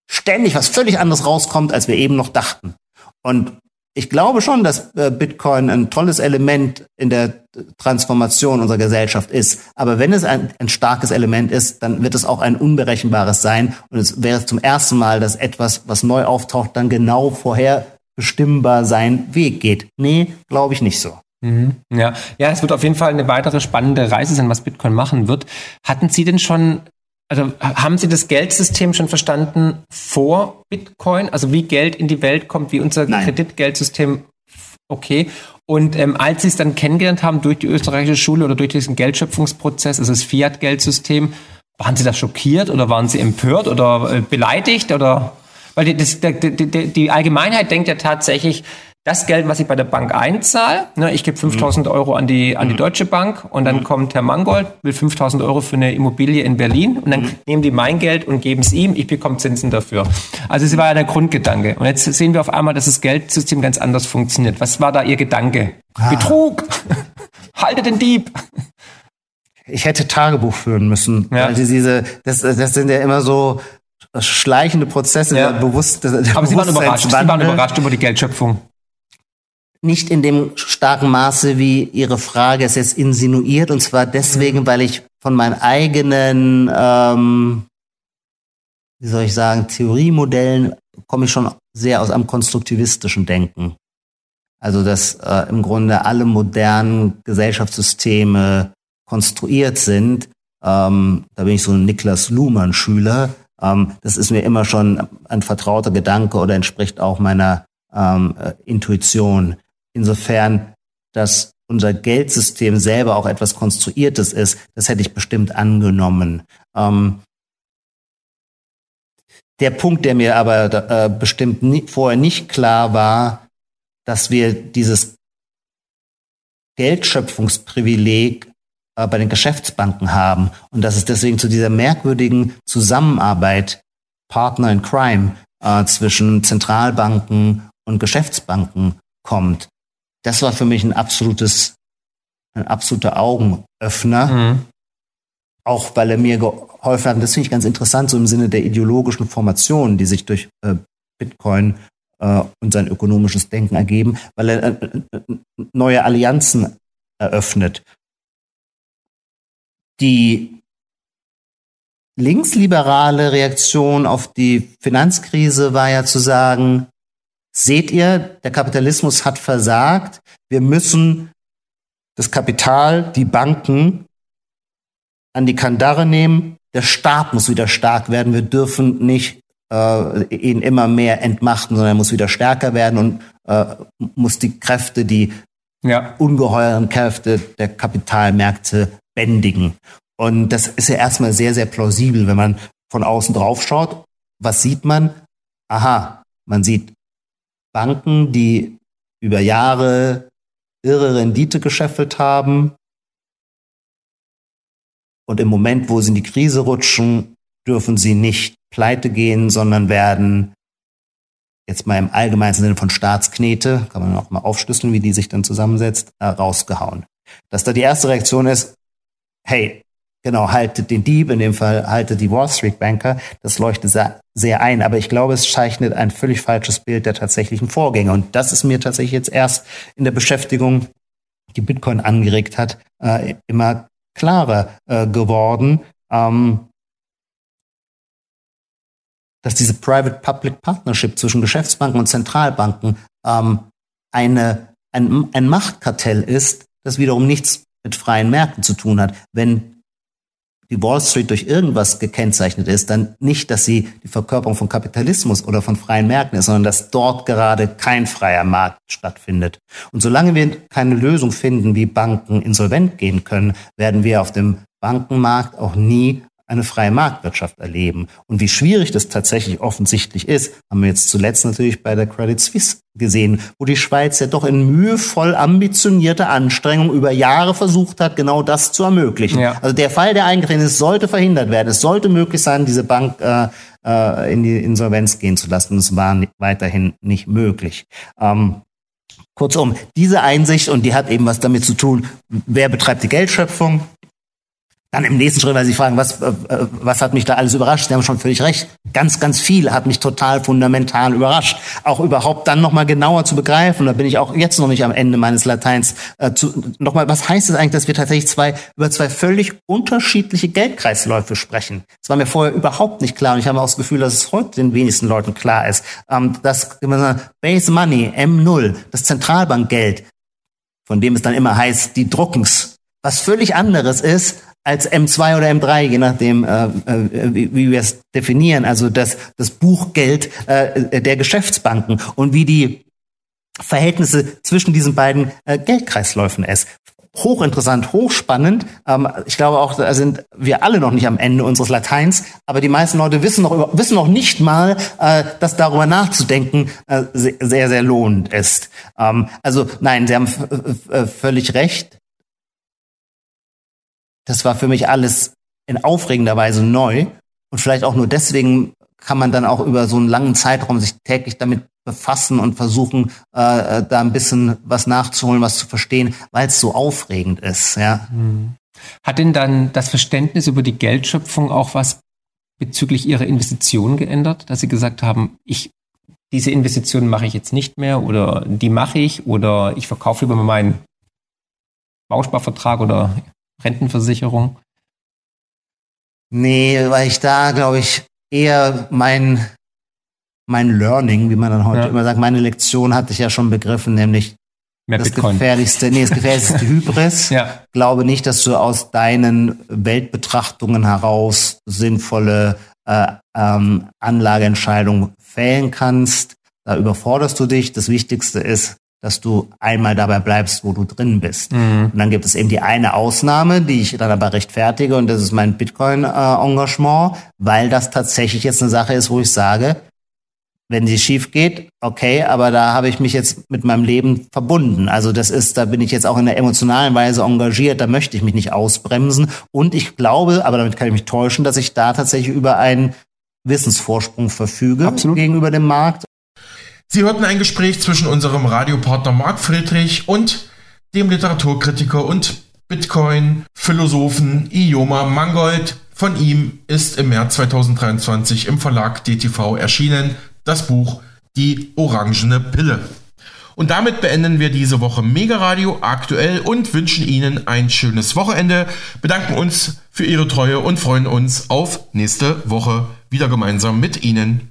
[SPEAKER 2] ständig was völlig anderes rauskommt, als wir eben noch dachten. Und ich glaube schon, dass äh, Bitcoin ein tolles Element in der Transformation unserer Gesellschaft ist. Aber wenn es ein, ein, starkes Element ist, dann wird es auch ein unberechenbares sein. Und es wäre zum ersten Mal, dass etwas, was neu auftaucht, dann genau vorherbestimmbar sein Weg geht. Nee, glaube ich nicht so.
[SPEAKER 3] Mhm. Ja. ja, es wird auf jeden Fall eine weitere spannende Reise sein, was Bitcoin machen wird. Hatten Sie denn schon also haben Sie das Geldsystem schon verstanden vor Bitcoin? Also wie Geld in die Welt kommt, wie unser Nein. Kreditgeldsystem? Okay. Und ähm, als Sie es dann kennengelernt haben durch die österreichische Schule oder durch diesen Geldschöpfungsprozess, also das Fiat-Geldsystem, waren Sie da schockiert oder waren Sie empört oder äh, beleidigt oder? Weil die, das, die, die, die Allgemeinheit denkt ja tatsächlich, das Geld, was ich bei der Bank einzahle, ne, ich gebe 5000 mhm. Euro an die, an die mhm. Deutsche Bank und dann mhm. kommt Herr Mangold, will 5000 Euro für eine Immobilie in Berlin und dann nehmen die mein Geld und geben es ihm, ich bekomme Zinsen dafür. Also es war ja der Grundgedanke. Und jetzt sehen wir auf einmal, dass das Geldsystem ganz anders funktioniert. Was war da Ihr Gedanke? Ah. Betrug! Halte den Dieb!
[SPEAKER 2] Ich hätte Tagebuch führen müssen. Ja. Weil diese, das, das sind ja immer so schleichende Prozesse, ja. bewusst.
[SPEAKER 3] Aber Sie waren überrascht. Sie waren überrascht über die Geldschöpfung
[SPEAKER 2] nicht in dem starken Maße, wie Ihre Frage es jetzt insinuiert, und zwar deswegen, mhm. weil ich von meinen eigenen, ähm, wie soll ich sagen, Theoriemodellen komme ich schon sehr aus einem konstruktivistischen Denken. Also dass äh, im Grunde alle modernen Gesellschaftssysteme konstruiert sind. Ähm, da bin ich so ein Niklas Luhmann-Schüler. Ähm, das ist mir immer schon ein vertrauter Gedanke oder entspricht auch meiner ähm, äh, Intuition. Insofern, dass unser Geldsystem selber auch etwas Konstruiertes ist, das hätte ich bestimmt angenommen. Ähm, der Punkt, der mir aber äh, bestimmt nie, vorher nicht klar war, dass wir dieses Geldschöpfungsprivileg äh, bei den Geschäftsbanken haben und dass es deswegen zu dieser merkwürdigen Zusammenarbeit Partner in Crime äh, zwischen Zentralbanken und Geschäftsbanken kommt das war für mich ein absolutes, ein absoluter Augenöffner. Mhm. Auch weil er mir geholfen hat, und das finde ich ganz interessant, so im Sinne der ideologischen Formation, die sich durch äh, Bitcoin äh, und sein ökonomisches Denken ergeben, weil er äh, äh neue Allianzen eröffnet. Die linksliberale Reaktion auf die Finanzkrise war ja zu sagen, Seht ihr, der Kapitalismus hat versagt. Wir müssen das Kapital, die Banken an die Kandare nehmen. Der Staat muss wieder stark werden. Wir dürfen nicht äh, ihn immer mehr entmachten, sondern er muss wieder stärker werden und äh, muss die Kräfte, die ja. ungeheuren Kräfte der Kapitalmärkte bändigen. Und das ist ja erstmal sehr, sehr plausibel, wenn man von außen drauf schaut. Was sieht man? Aha, man sieht Banken, die über Jahre irre Rendite gescheffelt haben. Und im Moment, wo sie in die Krise rutschen, dürfen sie nicht pleite gehen, sondern werden jetzt mal im allgemeinen Sinne von Staatsknete, kann man auch mal aufschlüsseln, wie die sich dann zusammensetzt, äh, rausgehauen. Dass da die erste Reaktion ist, hey, Genau, haltet den Dieb, in dem Fall haltet die Wall Street Banker. Das leuchtet sehr ein. Aber ich glaube, es zeichnet ein völlig falsches Bild der tatsächlichen Vorgänge. Und das ist mir tatsächlich jetzt erst in der Beschäftigung, die Bitcoin angeregt hat, äh, immer klarer äh, geworden. Ähm, dass diese Private-Public Partnership zwischen Geschäftsbanken und Zentralbanken ähm, eine, ein, ein Machtkartell ist, das wiederum nichts mit freien Märkten zu tun hat. Wenn die Wall Street durch irgendwas gekennzeichnet ist, dann nicht, dass sie die Verkörperung von Kapitalismus oder von freien Märkten ist, sondern dass dort gerade kein freier Markt stattfindet. Und solange wir keine Lösung finden, wie Banken insolvent gehen können, werden wir auf dem Bankenmarkt auch nie eine freie Marktwirtschaft erleben. Und wie schwierig das tatsächlich offensichtlich ist, haben wir jetzt zuletzt natürlich bei der Credit Suisse gesehen, wo die Schweiz ja doch in mühevoll ambitionierter Anstrengung über Jahre versucht hat, genau das zu ermöglichen. Ja. Also der Fall, der eingetreten ist, sollte verhindert werden. Es sollte möglich sein, diese Bank äh, äh, in die Insolvenz gehen zu lassen. Es war weiterhin nicht möglich. Ähm, Kurzum, diese Einsicht, und die hat eben was damit zu tun, wer betreibt die Geldschöpfung, Dann im nächsten Schritt, weil Sie fragen, was, äh, äh, was hat mich da alles überrascht? Sie haben schon völlig recht. Ganz, ganz viel hat mich total fundamental überrascht. Auch überhaupt dann nochmal genauer zu begreifen. Da bin ich auch jetzt noch nicht am Ende meines Lateins. Äh, nochmal, was heißt es eigentlich, dass wir tatsächlich zwei, über zwei völlig unterschiedliche Geldkreisläufe sprechen? Das war mir vorher überhaupt nicht klar. Und ich habe auch das Gefühl, dass es heute den wenigsten Leuten klar ist. Ähm, das Base Money, M0, das Zentralbankgeld, von dem es dann immer heißt, die Druckens was völlig anderes ist als M2 oder M3, je nachdem, äh, äh, wie, wie wir es definieren, also das, das Buchgeld äh, der Geschäftsbanken und wie die Verhältnisse zwischen diesen beiden äh, Geldkreisläufen ist. Hochinteressant, hochspannend. Ähm, ich glaube auch, da sind wir alle noch nicht am Ende unseres Lateins, aber die meisten Leute wissen noch, wissen noch nicht mal, äh, dass darüber nachzudenken äh, sehr, sehr lohnend ist. Ähm, also nein, Sie haben völlig recht das war für mich alles in aufregender Weise neu. Und vielleicht auch nur deswegen kann man dann auch über so einen langen Zeitraum sich täglich damit befassen und versuchen, äh, da ein bisschen was nachzuholen, was zu verstehen, weil es so aufregend ist. Ja. Hm.
[SPEAKER 3] Hat denn dann das Verständnis über die Geldschöpfung auch was bezüglich Ihrer Investitionen geändert, dass Sie gesagt haben, ich diese Investitionen mache ich jetzt nicht mehr oder die mache ich oder ich verkaufe lieber meinen Bausparvertrag oder Rentenversicherung?
[SPEAKER 2] Nee, weil ich da, glaube ich, eher mein, mein Learning, wie man dann heute ja. immer sagt, meine Lektion hatte ich ja schon begriffen, nämlich Mehr das Bitcoin. gefährlichste, nee, das gefährlichste Hybris. Ja. Glaube nicht, dass du aus deinen Weltbetrachtungen heraus sinnvolle äh, ähm, Anlageentscheidungen fällen kannst. Da überforderst du dich. Das Wichtigste ist, dass du einmal dabei bleibst, wo du drin bist. Mhm. Und dann gibt es eben die eine Ausnahme, die ich dann aber rechtfertige, und das ist mein Bitcoin-Engagement, weil das tatsächlich jetzt eine Sache ist, wo ich sage, wenn sie schief geht, okay, aber da habe ich mich jetzt mit meinem Leben verbunden. Also das ist, da bin ich jetzt auch in der emotionalen Weise engagiert, da möchte ich mich nicht ausbremsen. Und ich glaube, aber damit kann ich mich täuschen, dass ich da tatsächlich über einen Wissensvorsprung verfüge Absolut. gegenüber dem Markt
[SPEAKER 1] Sie hörten ein Gespräch zwischen unserem Radiopartner Marc Friedrich und dem Literaturkritiker und Bitcoin-Philosophen Ioma Mangold. Von ihm ist im März 2023 im Verlag DTV erschienen das Buch Die orangene Pille. Und damit beenden wir diese Woche Mega Radio aktuell und wünschen Ihnen ein schönes Wochenende, bedanken uns für Ihre Treue und freuen uns auf nächste Woche wieder gemeinsam mit Ihnen.